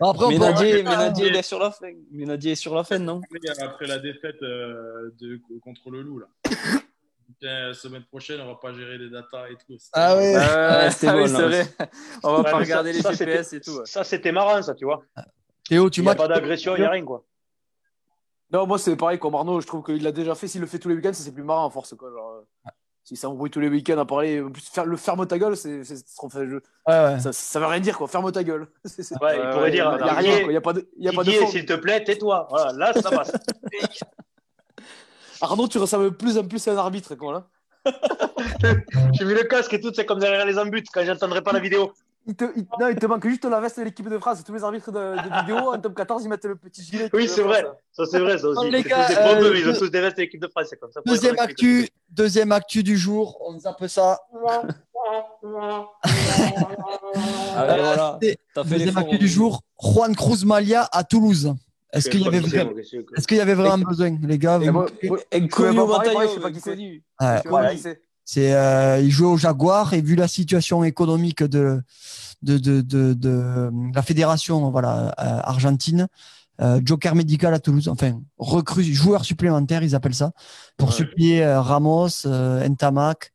(laughs) Après, on Mais peut Nadier, en- mais Nadier, il est sur la fin. Mais Nadier est sur la fin, non? Après la défaite euh, de, contre le Loup, là. (laughs) La semaine prochaine, on va pas gérer les datas et tout. Ah ouais. Ah, c'était ah bon, oui, là, c'est vrai. On va Ouais, pas regarder ça- les ça, GPS et tout. ouais. Ça, c'était marrant, ça, tu vois. Théo, tu Il n'y a pas d'agression, il n'y a rien, quoi. Non, moi, c'est pareil comme Arnaud. Je trouve qu'il l'a déjà fait. S'il le fait tous les week-ends, ça, c'est plus marrant à force. Quoi. Genre, si ça embrouille tous les week-ends à parler, en plus, faire, le ferme ta gueule, c'est, c'est, c'est- enfin, je- Ouais, ouais. ça, ça veut rien dire, quoi. Ferme ta gueule. (laughs) C'est- c'est- Ouais, il pourrait dire, il y Il n'y a rien, Didier, quoi. Il n'y a pas de, il y a pas de Didier, forme. s'il te plaît, tais-toi. Voilà, là, ça passe. (laughs) Arnaud, tu ressembles de plus en plus à un arbitre, quoi, là. (laughs) J'ai vu le casque et tout, c'est comme derrière les embutes quand j'entendrai pas la vidéo. Il te, il- non, il te manque juste la veste de l'équipe de France. Tous les arbitres de, de vidéo, en top 14, ils mettent le petit gilet. Oui, c'est vrai. Ça, c'est vrai, ça aussi. Les C'est gars, tous euh, ils ont tous des vestes de l'équipe de France, c'est comme ça. Deuxième actu, deuxième actu du jour, on zappe ça. Allez, voilà. c'est- T'as fait Deuxième actu du jour, Juan Cruz Malia à Toulouse. Est-ce qu'il y avait vraiment, est-ce qu'il y avait vraiment besoin, les gars vous- Inconnu bataillon, je sais pas qui c'est. pas Voilà, qui c'est. C'est, euh, il jouait au Jaguar et vu la situation économique de de, de, de, de la fédération voilà euh, argentine, euh, joker médical à Toulouse, enfin recrue joueur supplémentaire ils appellent ça pour Ouais. supplier euh, Ramos, euh, Ntamak.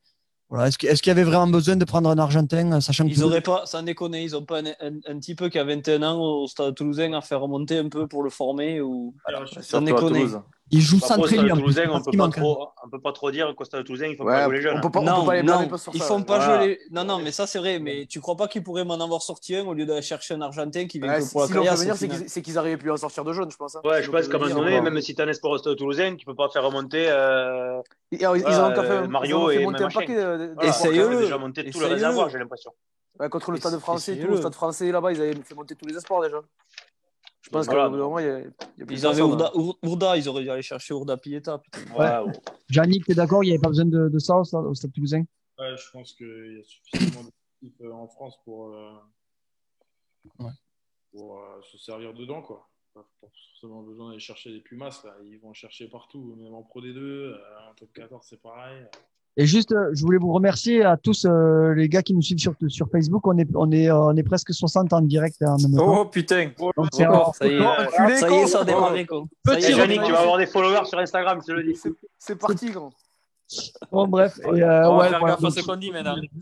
Voilà. Est-ce qu'il est-ce qu'il y avait vraiment besoin de prendre un Argentin, euh, sachant Ils Toulouse- auraient pas, sans déconner, ils ont pas un, un, un type qui a 21 ans au stade toulousain à faire remonter un peu pour le former ou sans Surtout à déconner. Toulouse. il joue Après, sans au Stade lui en plus, Toulousain, on peut manque, hein. trop, on peut pas trop dire qu'au Stade Toulousain, il faut Ouais, pas jouer les jeunes. on peut pas, on non, peut pas les non, pas sur ils ça. font pas Voilà. jouer les. Non, non, mais ça c'est vrai. Mais tu crois pas qu'ils pourraient m'en avoir sorti un au lieu d'aller chercher un Argentin qui vient Ouais, que si- pour la caillasse, venir, au c'est qu'ils c'est qu'ils arrivaient plus à en sortir de jeunes, je pense. hein. Ouais, je Si pense qu'à un moment donné, même si tu as un espoir au Stade Toulousain, tu peux pas faire remonter. euh, Ils, ils ont encore fait, euh, Mario ils et monter un paquet Essayez-le. ils déjà monté tout le réservoir, j'ai l'impression. Contre le stade français, tout, le stade français là-bas, ils avaient fait monter tous les espoirs déjà. Je pense Voilà. qu'au bout d'un moment, il y a, il y a plus Ils avaient personne, Ourda, Our- Ourda, ils auraient dû aller chercher Ourda Pieta. Ouais, ouais. Yannick, t'es d'accord Il n'y avait pas besoin de, de ça au Stade, Toulousain? Ouais, je pense qu'il y a suffisamment d'équipes euh, en France pour, euh, Ouais. pour euh, se servir dedans. Quoi. Pas forcément besoin d'aller chercher des Pumas. Là. Ils vont chercher partout, même en Pro D2, euh, en top 14, c'est pareil. Et juste, euh, je voulais vous remercier à tous euh, les gars qui nous suivent sur, sur Facebook. On est, on est, euh, on est presque 60 en direct hein, en. Oh putain Donc, c'est Oh, un- ça y est, ça y est, ça y Et est, Yannick, tu vas avoir des followers sur Instagram, je le dis. C'est- C'est parti, grand. Bon, bref. et, euh, ouais, voilà.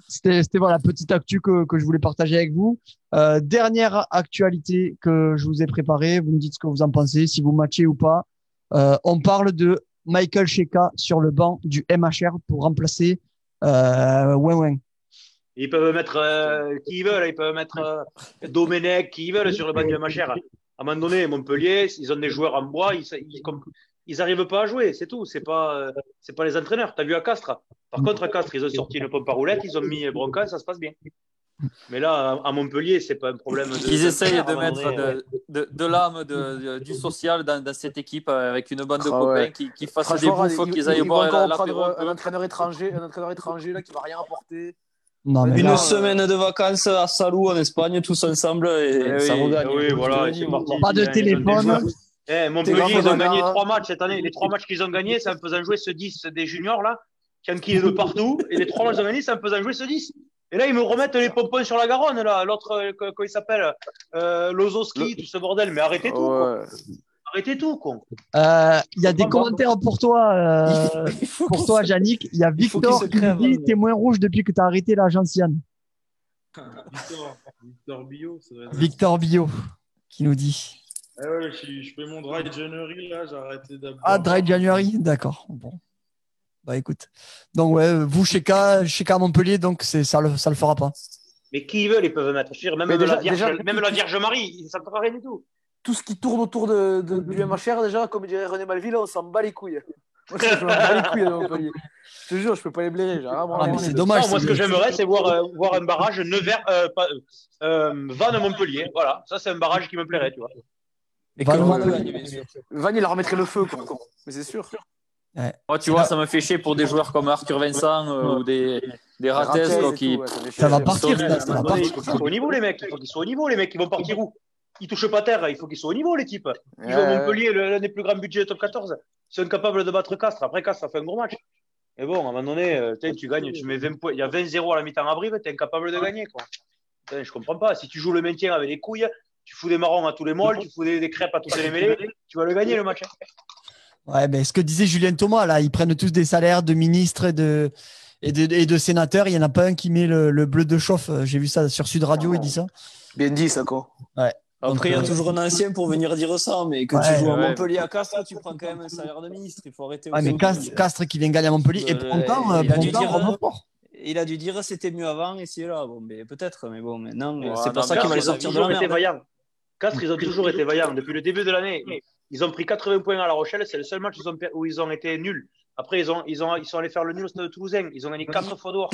c'était, voilà, la petite actu que, que je voulais partager avec vous. Euh, dernière actualité que je vous ai préparée. Vous me dites ce que vous en pensez, si vous matchez ou pas. Euh, on parle de Michael Sheka sur le banc du MHR pour remplacer euh, Wen Wen. Ils peuvent mettre euh, qui ils veulent, ils peuvent mettre euh, Domenech, qui ils veulent sur le banc du MHR. À un moment donné, Montpellier, ils ont des joueurs en bois, ils, ils, comme- ils arrivent pas à jouer, c'est tout. C'est pas, euh, pas les entraîneurs. T'as vu à Castres. Par contre, à Castres, ils ont sorti une pompe à roulettes, ils ont mis Bronca, ça se passe bien. Mais là, à Montpellier, c'est pas un problème. De, Ils essayent de mettre donné. de, de, de l'âme, du social dans, dans cette équipe euh, avec une bande de Ah copains ouais. qui, qui fassent des bouffes, ils- qu'ils ils- aillent boire la- un entraîneur étranger, un entraîneur étranger là qui va rien apporter. Non, mais Une là, semaine de vacances à Salou en Espagne, tous ensemble, et Eh ça oui, regagne. oui, voilà, parti. pas de téléphone. Eh, Montpellier, ils ont gagné trois matchs cette année. Les trois matchs qu'ils ont gagnés, c'est en faisant jouer ce 10 des juniors là, qui enquillent de partout. Et les trois matchs qu'ils ont gagnés, c'est en faisant jouer ce 10. Et là, ils me remettent les pompons sur la Garonne, là. L'autre, euh, co- comment il s'appelle euh, Lozoski, tout ce bordel. Mais arrêtez tout, quoi. Arrêtez tout, con. euh, il y a des commentaires pour toi, euh, pour toi, Yannick. Il y a Victor qui dit hein. T'es moins rouge depuis que tu as arrêté l'agence Yann. Victor, Victor Bio, ça être. Victor Bio qui nous dit. Ah ouais, je, je fais mon dry January là, j'ai arrêté d'abord. Ah, Dry January, d'accord. Bon. Bah écoute. Donc ouais, vous chez K, chez K Montpellier, donc c'est ça le ça le fera pas. Mais qui ils veulent, ils peuvent mettre. Je Même, déjà- la, Vierge, déjà- même la Vierge Marie, ça ne pas rien du tout. Tout ce qui tourne autour de, de- du MHR, déjà, comme dirait René Malville, on s'en bat les couilles. Moi, je m'en bats les couilles de Montpellier. Je te jure, je peux pas les blairer. Ah, c'est dommage. Non, moi, ce que j'aimerais, c'est voir, euh, voir un barrage Nevers, euh, pas, euh, Vannes-Montpellier. Voilà, ça, c'est un barrage qui me plairait, tu vois. Et Van- que Van Van- gagne, bien sûr. Van, il leur remettrait le feu, quoi. Mais c'est sûr. Moi, tu vois, ça me fait chier pour des joueurs comme Arthur Vincent euh, ou des, des Rates tout, qui. ouais, ça Ça va partir, Ils sont- ça, ça va Il partir. faut qu'ils soient au niveau, les mecs. Il faut qu'ils soient au niveau, les mecs. Ils vont partir où? Ils touchent pas terre. Il faut qu'ils soient au niveau, l'équipe. Ils jouent à Ouais. Montpellier, l'un des plus grands budgets de top 14. Ils sont incapables de battre Castres. Après, Castres, ça fait un gros match. Mais bon, à un moment donné, euh, tu gagnes, tu mets 20 points. Il y a 20-0 à la mi-temps à Brive, tu es incapable de gagner. Quoi. Putain, je comprends pas. Si tu joues le maintien avec les couilles, tu fous des marrons à tous les molles, tu fous des, des crêpes à tous les (laughs) mêlées, tu vas le gagner le match. Ouais, ben ce que disait Julien Thomas, là, ils prennent tous des salaires de ministres et de, et de, et de sénateurs. Il n'y en a pas un qui met le, le bleu de chauffe. J'ai vu ça sur Sud Radio, il dit ça. Bien dit, ça, quoi. Après, il y a euh, toujours un ancien pour venir dire ça, mais que Ouais, tu joues à ouais. Montpellier à Castres, tu prends quand même un salaire de ministre. Il faut arrêter. Ouais, mais. Castres, Castres qui vient gagner à Montpellier. Et Euh, pourtant, euh, il euh. Il a dû dire c'était mieux avant et c'est là. Bon, mais peut-être, mais bon, maintenant, Ouais, c'est non, pas ça qui va les Castres, ils ont sortir de la toujours été merde. Castres, ils ont toujours été vaillants. Depuis le début de l'année, ils ont pris 80 points à La Rochelle. C'est le seul match où ils ont, per- où ils ont été nuls. Après, ils, ont, ils, ont, ils sont allés faire le nul au Stade Toulousain. Ils ont gagné 4 fois dehors.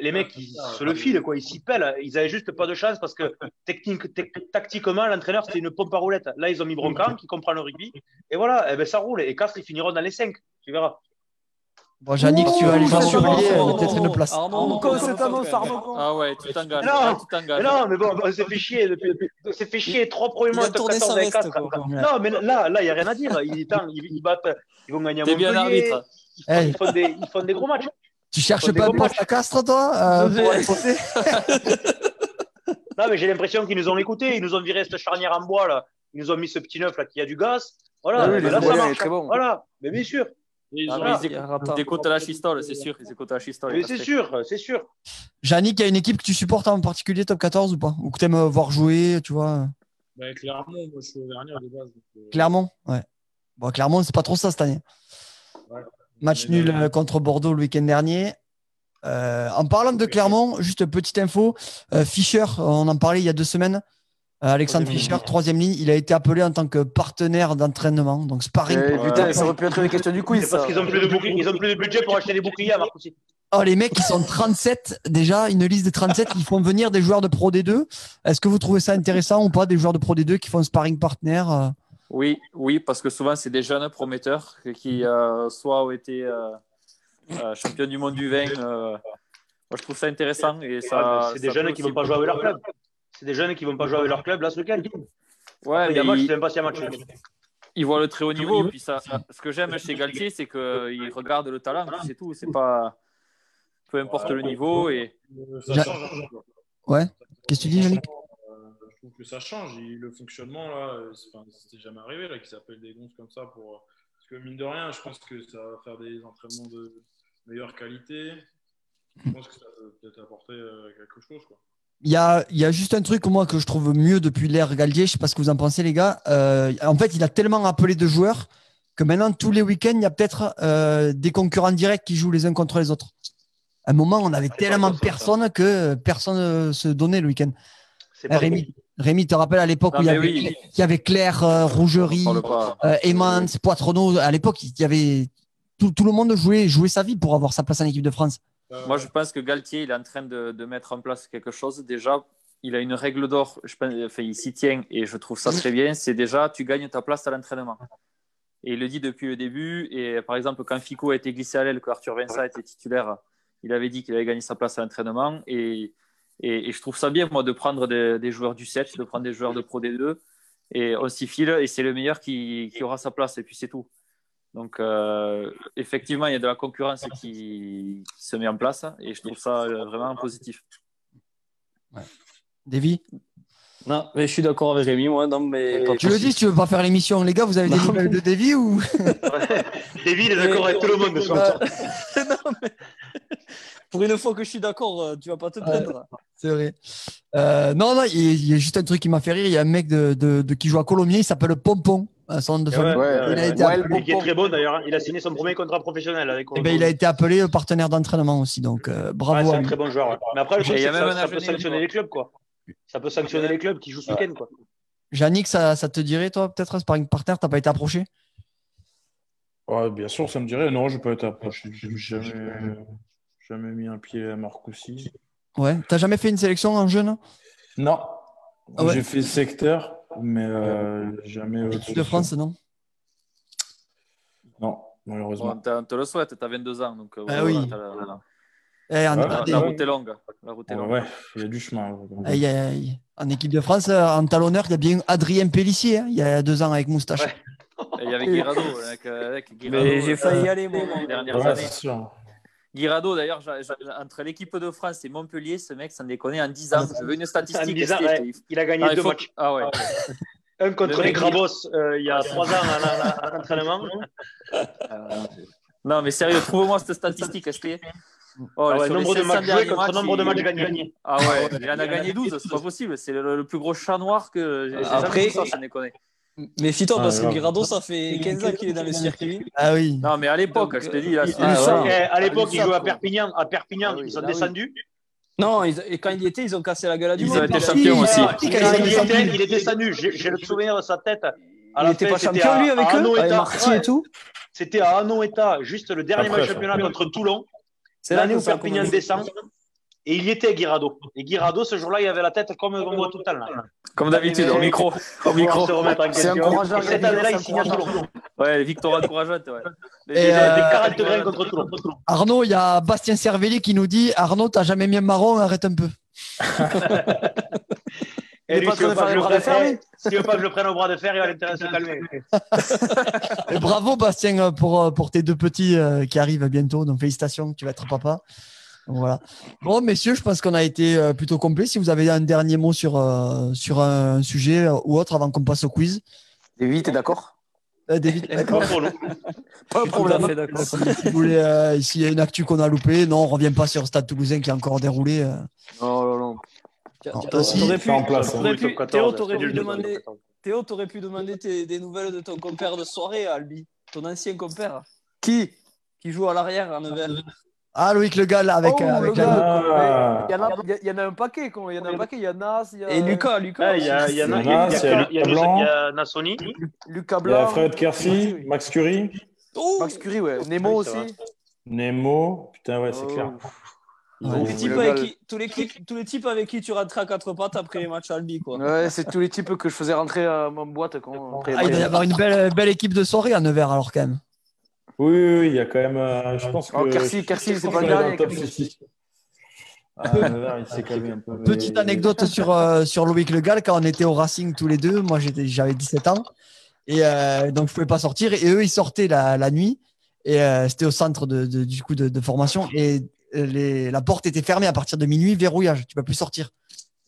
Les mecs, ils se le filent, quoi. Ils s'y pèlent. Ils avaient juste pas de chance parce que (laughs) technique, tec- tactiquement, l'entraîneur, c'était une pompe à roulettes. Là, ils ont mis Broncan, qui comprend le rugby. Et voilà, eh ben, ça roule. Et Castres, ils finiront dans les 5. Tu verras. Bon, Yannick, tu vas aller sur Montpellier, Arnaud, peut-être une place. Arnaud, Arnaud, Arnaud, cette annonce, quand Arnaud, Ah ouais, tu t'engages. Non. Ah, non, mais bon, on s'est fait chier depuis. On s'est fait chier trois premiers de top tourné 14 sa avec veste, Castres. quoi. Non, mais là, là, il n'y a rien à dire. Ils, ils, ils battent, ils vont gagner à T'es bien Montpellier. arbitre. Ils font, Hey. ils font des, ils font des gros matchs. Tu cherches pas un poste à Castres, toi euh, pour aller bosser (laughs) Non, mais j'ai l'impression qu'ils nous ont écoutés. Ils nous ont viré cette charnière en bois, là. Ils nous ont mis ce petit neuf, là, qui a du gaz. Voilà, Ah là, ça marche. très bon. Voilà, mais bien sûr. Ils Ah, ont- ils écoutent- ils écoutent la chistole, c'est sûr. Ils écoutent la chistole. Mais c'est sûr, c'est sûr. Yannick, il y a une équipe que tu supportes en particulier, top 14 ou pas? Ou que tu aimes voir jouer, tu vois? Bah, clairement, moi, je suis auvergnat de base. donc, euh, Clermont Ouais. Bon, Clermont, c'est pas trop ça cette année. Ouais. Match Mais nul euh, contre Bordeaux le week-end dernier. Euh, en parlant de Clermont, juste petite info, euh, Fischer, on en parlait il y a deux semaines. Euh, Alexandre Troisième Fischer, troisième ligne, il a été appelé en tant que partenaire d'entraînement, donc sparring. Eh, putain, ça aurait pu être une question du quiz. C'est parce qu'ils ont plus de boucliers, ils ont plus de budget pour acheter des boucliers à Marcoussis. Oh, les mecs, ils sont 37, déjà, une liste de 37, ils font venir des joueurs de Pro D2. Est-ce que vous trouvez ça intéressant ou pas, des joueurs de Pro D2 qui font sparring partner euh Oui, oui, parce que souvent c'est des jeunes prometteurs qui euh, soit ont été euh, euh, champions du monde du vin. euh, moi, je trouve ça intéressant et ça. C'est des jeunes qui aussi- vont pas jouer avec leur club. C'est des jeunes qui vont pas jouer avec leur club là ce week-end. Ouais, Il y a mais match, je ils, sais même pas s'il y a match. ils voient le très haut niveau. Puis ça, ce que j'aime chez Galtier, c'est qu'il regarde le talent. C'est tout. C'est pas peu importe le niveau et euh, ça change. peu. Ouais. Qu'est-ce que tu dis, Yannick Euh, je trouve que ça change. Il- le fonctionnement, là, euh, c'était jamais arrivé, là, qu'ils s'appellent des gonzes comme ça pour. euh, Parce que mine de rien, je pense que ça va faire des entraînements de, meilleure qualité. Je pense que ça peut peut-être apporter euh, quelque chose. Quoi. Il y a, il y a juste un truc moi que je trouve mieux depuis l'ère Galdier. Je sais pas ce que vous en pensez, les gars. Euh, en fait, il a tellement appelé de joueurs que maintenant, tous les week-ends, il y a peut-être euh, des concurrents directs qui jouent les uns contre les autres. À un moment, on avait tellement de personnes que personne ne se donnait le week-end. Rémi, Rémi, te rappelles à l'époque où il y, avait, oui. il y avait Claire, euh, Rougerie, euh, Emmans, Poitrenaud. À l'époque, il y avait tout, tout le monde jouait, jouait sa vie pour avoir sa place en équipe de France. Moi, je pense que Galtier, il est en train de, mettre en place quelque chose. Déjà, il a une règle d'or, il s'y tient et je trouve ça très bien. C'est déjà, tu gagnes ta place à l'entraînement. Et il le dit depuis le début. Et par exemple, quand Fico a été glissé à l'aile, que Arthur Vincent était titulaire, il avait dit qu'il avait gagné sa place à l'entraînement. Et, je trouve ça bien, moi, de prendre des, joueurs du 7, de prendre des joueurs de Pro D2. Et on s'y file et c'est le meilleur qui aura sa place. Et puis c'est tout. Donc, euh, effectivement, il y a de la concurrence qui, qui se met en place et je trouve ça euh, vraiment positif. Davy? Non, mais je suis d'accord avec Rémi, moi. Non, mais Tu le dis si tu veux pas faire l'émission, les gars, vous avez des nouvelles de Davy ou? (laughs) Davy, il est d'accord avec tout le monde. (laughs) non, mais- Pour une fois que je suis d'accord, euh, tu vas pas te plaindre. C'est vrai. Euh, non, non, il y, a- il y a juste un truc qui m'a fait rire. Il y a un mec de, de- de- qui joue à Colomiers, il s'appelle Pompon, à son nom de Ouais, famille. ouais, il, a ouais, été ouais, appelé, qui est très bon d'ailleurs. hein. Il a signé son premier contrat professionnel avec. eh ben, il a été appelé partenaire d'entraînement aussi, donc euh, Ouais, bravo c'est un très bon joueur. ouais. Mais après, le truc, ça, peut sanctionner les clubs, quoi. Ça peut sanctionner les clubs qui jouent ce week-end, quoi. Yannick, ça, ça te dirait, toi, peut-être, par une partenaire, t'as pas été approché? Ouais, bien sûr, ça me dirait. Non, je peux être approché. J'ai jamais, jamais mis un pied à Marcoussis. Ouais. T'as jamais fait une sélection en jeune? Non. Ah ouais. J'ai fait secteur, mais euh, jamais Équipe au-dessus. de France, non? Non, malheureusement. Bon, on te le souhaite, tu as 22 ans. Donc, euh, Ah oui. la, Eh, en, route est longue. La route est Ouais, longue. ouais, il y a du chemin. ouais. aïe, aïe, aïe. En équipe de France, euh, en talonneur, il y a bien Adrien Pellissier, hein, il y a deux ans avec moustache. Ouais. Et il y avait Guirado. Avec, euh, avec Guirado, Mais j'ai euh, failli y aller, moi. les dernières Ouais, années. Guirado, d'ailleurs, entre l'équipe de France et Montpellier, ce mec, sans déconner, en 10 ans, je veux une statistique. 10 ans, je ouais, il a gagné Ah, deux faut- matchs. Ah ouais. Un contre Le les Grabos euh, il y a trois ans à, l'entraînement. (laughs) Non, mais sérieux, trouve-moi cette statistique, Estée. Oh, Ah ouais, nombre de 500 matchs joués contre matchs, nombre de il- matchs gagnés. Ah ouais, il en a (laughs) gagné 12, c'est pas possible. C'est le, le plus gros chat noir que j'ai j'ai Après- jamais vu ça, sans déconner. Méfie-toi, Ah, parce que. Guirado, ça fait 15 ans qu'il est dans le circuit. Ah oui. Non, mais à l'époque, je te dis, là, Ah, ouais. Eh, à l'époque, Ah, ils jouaient à. Perpignan. À Perpignan, Ah oui, ils sont là, oui. descendus. Non, ils- et quand il y était, ils ont cassé la gueule à du Ils monde. ont été Il- champions aussi. Ah, il, était, il est descendu. J'ai le souvenir de sa tête. À Il la était fin, pas champion, lui, avec eux. Avec Marty Ouais, et tout C'était à Anoeta, juste le dernier match championnat contre Toulon. C'est L'année où Perpignan descend. Et il y était, Guirado. Et Guirado, ce jour-là, il avait la tête comme on voit tout temps. Là. Comme d'habitude, au micro. Au micro. C'est encourageant, Et cette année-là, il c'est signe à Toulon. Ouais, victoire encourageante. Ouais. Et, a euh, fait 40 grains contre Toulon. Arnaud, il y a Bastien Cervelli qui nous dit Arnaud, t'as jamais mis un marron, arrête un peu. (laughs) Et lui, pas s'il veut en train de pas que je le le bras de fer, prenne- au bras de fer, il a intérêt à se calmer. Et bravo Bastien pour, euh, pour tes deux petits euh, qui arrivent bientôt. Donc félicitations, tu vas être papa. Voilà. Bon, messieurs, je pense qu'on a été euh, plutôt complet. Si vous avez un dernier mot sur, euh, sur un sujet euh, ou autre avant qu'on passe au quiz. David, t'es d'accord? Euh, David, (laughs) d'accord. Pas de problème. Si, si vous voulez, euh, s'il y a une actu qu'on a loupée, non, on revient pas sur le Stade Toulousain qui est encore déroulé. euh. Non, non, non. T'aurais pu, en place, hein. t'aurais Oui, pu- top 14, Théo, t'aurais pu demander, top 14. Théo, t'aurais pu demander tes- des nouvelles de ton compère de soirée, Albi. Ton ancien compère. Qui? Qui joue à l'arrière à Nevers. Ah, Loïc Le Gall avec, Oh, euh, avec le la-. Ah. Il y, en a, il y en a un paquet, quoi. Il y en a un paquet. Il y a Nas, il y a Et Lucas, Lucas. Ah, Il y a, il y en a, il y a, il y Blanc. il y a Nassoni. Lucas Il y a Blanc. Fred Kersey, Max Curie, Oh Max Curie, ouais. Nemo aussi. Nemo. Putain, ouais, c'est Oh. clair. Tous, les types le avec qui, tous, les, qui- tous les types avec qui tu rentrais à quatre pattes après les matchs Albi, quoi. Ouais, c'est tous les types que je faisais rentrer à ma boîte. Quand, (laughs) après, Ah, il doit y avoir une belle, belle équipe de soirée à Nevers alors quand même. Oui, oui, oui, il y a quand même. euh, je pense que. Oh, Kersey, je Kersey, pense c'est pas. 50. Ah, (laughs) il s'est calmé un peu. mais- Petite anecdote (laughs) sur, euh, sur Loïc Le Gall, quand on était au Racing tous les deux, moi j'étais, j'avais 17 ans, et euh, donc je pouvais pas sortir, et eux ils sortaient la, la nuit, et euh, c'était au centre de, de- du coup de, de formation, et les, la porte était fermée à partir de minuit, verrouillage, tu peux plus sortir.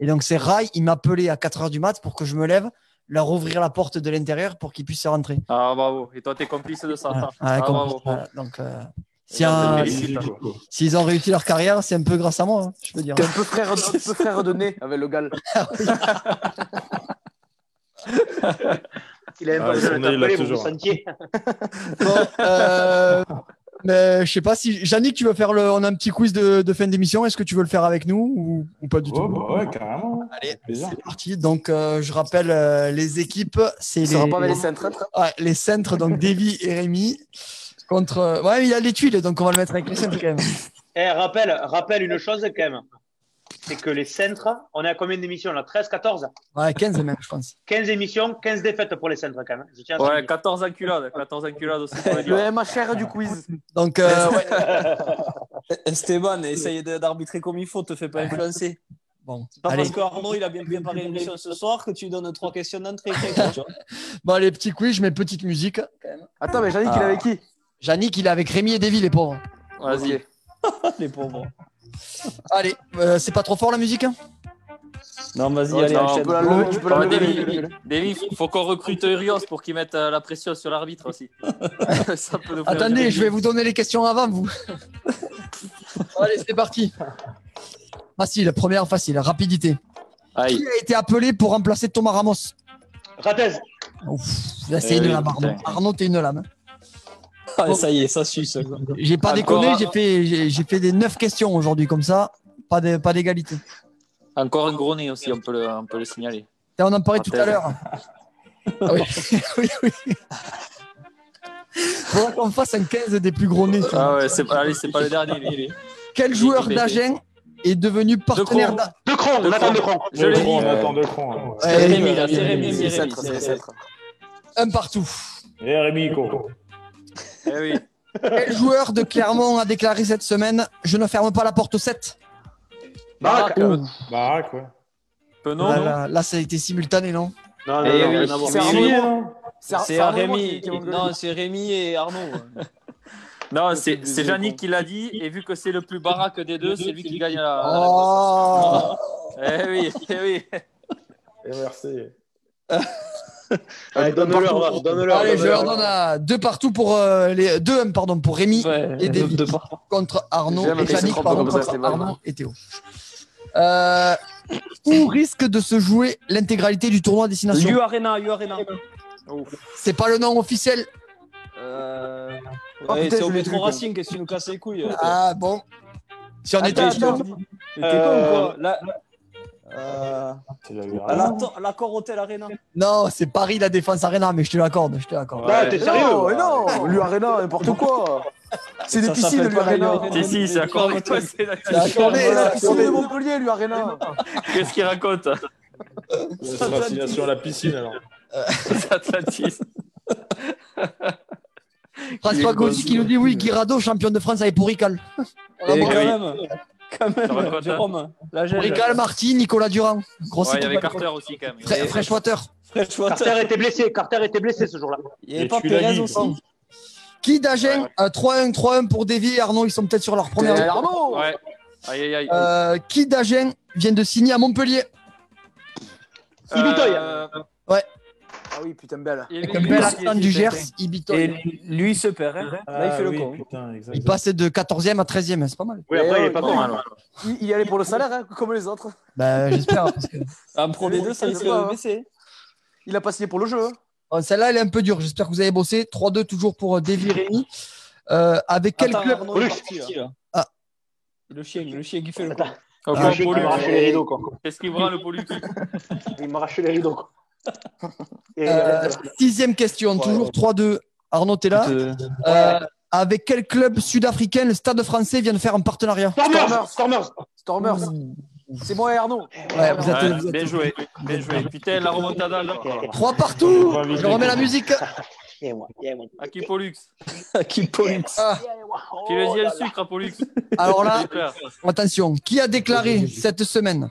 Et donc c'est Rai, il m'appelait à 4 heures du mat pour que je me lève, leur ouvrir la porte de l'intérieur pour qu'ils puissent rentrer. Ah, bravo. Et toi, t'es complice de ça. Voilà. Ah, Ouais, bravo. complice. Voilà. Donc, euh, Si un-. S'ils ont réussi leur carrière, c'est un peu grâce à moi, hein, je peux dire. T'es un peu frère, un peu frère de nez avec le gal. (laughs) Il a Ah, de il l'a t'appeler, vous vous toujours. sentiez. Bon, euh, (laughs) mais je sais pas si. Yannick, tu veux faire le. On a un petit quiz de, de fin d'émission. Est-ce que tu veux le faire avec nous ou, ou pas du Oh, tout? bah ouais, carrément. Allez, c'est parti. Donc, euh, je rappelle euh, les équipes. C'est les, sera pas les centres. Ouais, les centres, donc Davy et Rémi. Contre. euh, Ouais, il y a les tuiles, donc on va le mettre avec les centres quand même. Eh, rappelle, rappelle une chose quand même. C'est que les centres, on est à combien d'émissions là? 13, 14 Ouais, 15 même, je pense. 15 émissions, 15 défaites pour les centres quand même. Je tiens à te le Ouais, dire. 14 enculades. 14 enculades aussi. pour le MHR du quiz. Donc, euh, ouais, (laughs) Esteban, essaye d'arbitrer comme il faut, te fais pas influencer. bon. Pas Allez. parce qu'Arnaud il a bien préparé l'émission ce soir que tu lui donnes trois questions d'entrée. (laughs) Bon, les petits quiz, je mets petite musique. Attends, mais Yannick, il est avec qui? Yannick, il est avec Rémi et Davy, les pauvres. Vas-y. (laughs) Les pauvres. Allez, euh, c'est pas trop fort la musique hein? Non, vas-y, Ouais, allez, non, Tu enchaîne. peux la lever, tu peux la Ouais, lever, Davy, lever, lever. Davy, faut qu'on recrute Urios pour qu'il mette euh, la pression sur l'arbitre aussi. (laughs) Ça peut nous faire Attendez, je vais vous donner les questions avant vous. (laughs) Allez, c'est parti. Facile, première facile, rapidité. Aïe. Qui a été appelé pour remplacer Thomas Ramos? Ratez. Ouf, Là, c'est Eh une oui, lame, Arnaud. Arnaud, t'es une lame. hein. Ah, ça y est, ça suce. quoi. J'ai pas Encore déconné, un. j'ai fait, j'ai fait des 9 questions aujourd'hui, comme ça. Pas de- pas d'égalité. Encore un gros nez aussi, on peut le, on peut le signaler. On en parlait tout à l'heure. Ah oui, (laughs) oui, oui. Faudra qu'on fasse un 15 des plus gros nez. Ah ouais, c'est, allez, c'est pas le dernier. Quel joueur d'Agen est devenu partenaire Cron. d'A- De Cron, De Nathan Cron. De Cron. Je l'ai dit. Nathan de Cron. C'est Rémi, là, c'est Rémi. Un partout. Et Rémi, Coco. Eh oui. Quel joueur de Clermont a déclaré cette semaine Je ne ferme pas la porte au 7 Baraque. Baraque, ouais. Penaud, Là, non là, là, ça a été simultané, non Non, non, Eh non, oui. C'est Oui, Arnaud et moi. C'est Arnaud moi Rémi. qui- qui. Non, c'est Rémi et Arnaud. (laughs) Non, c'est, c'est Yannick qui l'a dit, et vu que c'est le plus baraque des deux, c'est lui qui gagne la. la Oh (laughs) Eh oui, eh oui. Et merci. (laughs) Allez, donne-leur, va, donne-leur. Allez, je leur donne à deux partout pour euh, les deux, un, pardon, pour Rémi Ouais, et David de part. contre Arnaud et Yannick pardon, ça, contre mal. Arnaud et Théo. Euh, où risque de se jouer l'intégralité du tournoi à destination U Arena, U Arena. C'est pas le nom officiel. Euh... Oh, ouais, c'est au métro quoi. Racing, qu'est-ce que tu nous casses les couilles Ah bon. Si on était attends. Mais t'es con ou quoi Euh, la l'accord- l'accord Hôtel Arena. Non, c'est Paris la Défense Arena, mais je te l'accorde, je te l'accorde. Ah, t'es sérieux? Non, mais non, l'U-Arena, n'importe quoi. C'est des piscines, la l'U-Arena. U-Arena. Si, si, c'est encore avec toi, c'est la- C'est accordé, C'est la piscine de Montpellier, l'U-Arena. Qu'est-ce qu'il raconte? C'est la signation à la piscine, alors. C'est Atlantis. François Gauthier qui nous dit oui, Guirado, champion de France avec Pourical. On Et quand embrasse. même, quand hein. même, Jérôme, la gêne. Pourical, Marty, Nicolas Durand. Grosse Ouais, il y avait. Carter aussi, quand même. Fre- Freshwater. Carter était blessé, Carter était blessé ce jour-là. Il n'y avait Et pas Pérez aussi. Qui d'Agen euh, 3-1, 3-1 pour Davy et Arnaud, ils sont peut-être sur leur première. Arnaud Ouais. Aïe, aïe, aïe. Euh, qui d'Agen vient de signer à Montpellier? Ibitoy. Euh, Ah oui, putain, belle. il il avait- du Gers, Ibitoy. Et lui, il se perd. hein. Là, il fait le con. Il passe de 14e à 13e, c'est pas mal. Oui, après, il est pas con. mal, hein. ouais. Il, il y allait pour le salaire, hein, comme les autres. Bah, j'espère. parce que- (laughs) D2, ça Je risque de baisser. Il a pas signé pour le jeu. hein. Oh, Celle-là, elle est un peu dure. J'espère que vous avez bossé. 3-2 toujours pour euh, Davy Rémi. Euh, avec quel Attends, club Arnaud est Russe. parti, là. Ah. Le chien, le chien qui fait le con. Encore Ah, Il m'a arraché les rideaux, quoi. Qu'est-ce qu'il prend, le Paulus Il m'a arraché les rideaux, quoi. Et, Euh, euh, Sixième question, toujours 3-2. Arnaud, t'es là Euh, Avec quel club sud-africain le Stade français vient de faire un partenariat Stormers, Stormers. Stormers. C'est moi et Arnaud. Ouais, vous êtes, Ouais, vous êtes- Bien joué, bien joué. Putain, la remontada, là. Trois partout. Je remets la musique. À qui Pollux (laughs) Qui Pollux. Ah, Qui le dit le sucre à Pollux alors là, attention. Qui a déclaré cette semaine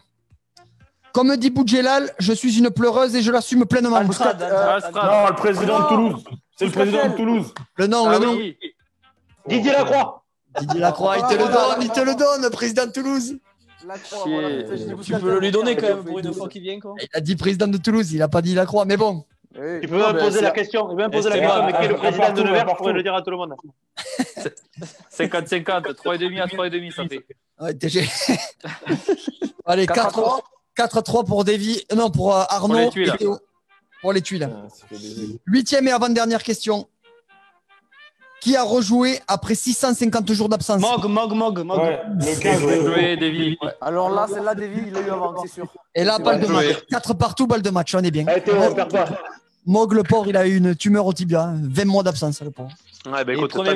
Comme dit Boudjelal, je suis une pleureuse et je l'assume pleinement. Alstrad. Non, le président de. Toulouse. C'est le président de Toulouse. Le nom, Ah le nom. oui. Didier Lacroix. Didier Lacroix, il te le Voilà. donne, il te le donne, président de Toulouse. La croix, Chier. voilà, putain, j'ai dit Tu peux le lui donner quand même pour une fois qu'il vient, quoi. Il a dit président de Toulouse, il a pas dit Lacroix, mais bon. Tu peux même poser la question. Tu peux même poser la question. Mais qui est le président de Nevers Je pourrais le dire à tout le monde. (laughs) 50-50, 3,5 à 3,5, ça fait. Ouais, TG. (laughs) Allez, 4-3 4-3 pour Davy. Non, pour euh, Arnaud. Pour les tuiles. et Théo. Pour les tuiles. Ah, Huitième et avant-dernière question. Qui a rejoué après 650 jours d'absence? Mog, Mog, Mog, Mog. Ouais, le 15 de- Joué, Davy. Alors là, celle-là, Davy, il l'a eu avant, c'est sûr. Et là, balle de Ouais. match. 4 partout, balle de match. On est bien. Allez, Théo, pas. Mog, le pauvre, il a eu une tumeur au tibia. hein. 20 mois d'absence, le pauvre. Ouais, bah écoute, premier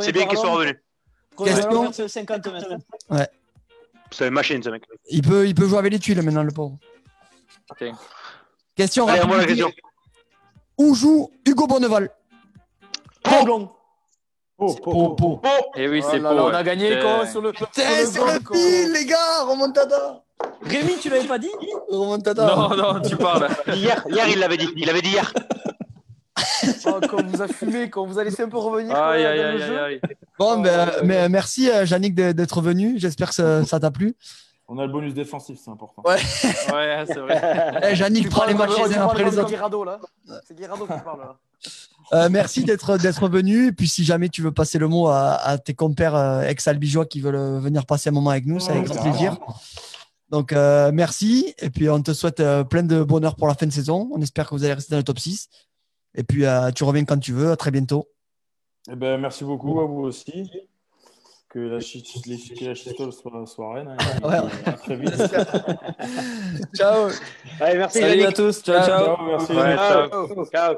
c'est bien qu'il soit revenu. Question. c'est 50 mètres. C'est une machine, ce mec. Il peut, il peut jouer avec les tuiles maintenant, le pauvre. Ok. Question Allez, moi la rapide. question. Où joue Hugo Bonneval Pau. Oh, po. Et oui, Oh c'est là là, pour. on a gagné, quoi, sur le. Putain, sur c'est fil, les gars Remontada Rémi, tu l'avais pas dit Remontada Non, non, tu parles. Hier, hier, il l'avait dit. Il l'avait dit hier. (laughs) Oh, quand on vous a fumé, quand on vous a laissé un peu revenir Aïe, aïe, aïe, jeu. aïe, aïe. Bon, ben, mais merci, euh, Yannick, d'être venu. J'espère que ça t'a plu. On a le bonus défensif, c'est important. Ouais. Ouais, c'est vrai. (laughs) Eh, Yannick Tu prend les matchs les uns après les autres. Guirado, là. C'est Guirado qui parle, là. Euh, merci d'être d'être venu. Et puis, si jamais tu veux passer le mot à, à tes compères euh, ex-albigeois qui veulent venir passer un moment avec nous, c'est avec grand plaisir. Donc, euh, merci. Et puis, on te souhaite euh, plein de bonheur pour la fin de saison. On espère que vous allez rester dans le top 6. Et puis, euh, tu reviens quand tu veux. À très bientôt. Eh ben, merci beaucoup à vous aussi. Que la, chi- les, que la chitole soit, soit reine. hein, (laughs) et Ouais. à très vite. Ciao. Allez, merci, Salut Yannick. à tous. Ciao, ciao. Ciao, merci. Ouais, ciao. Ciao. Ciao.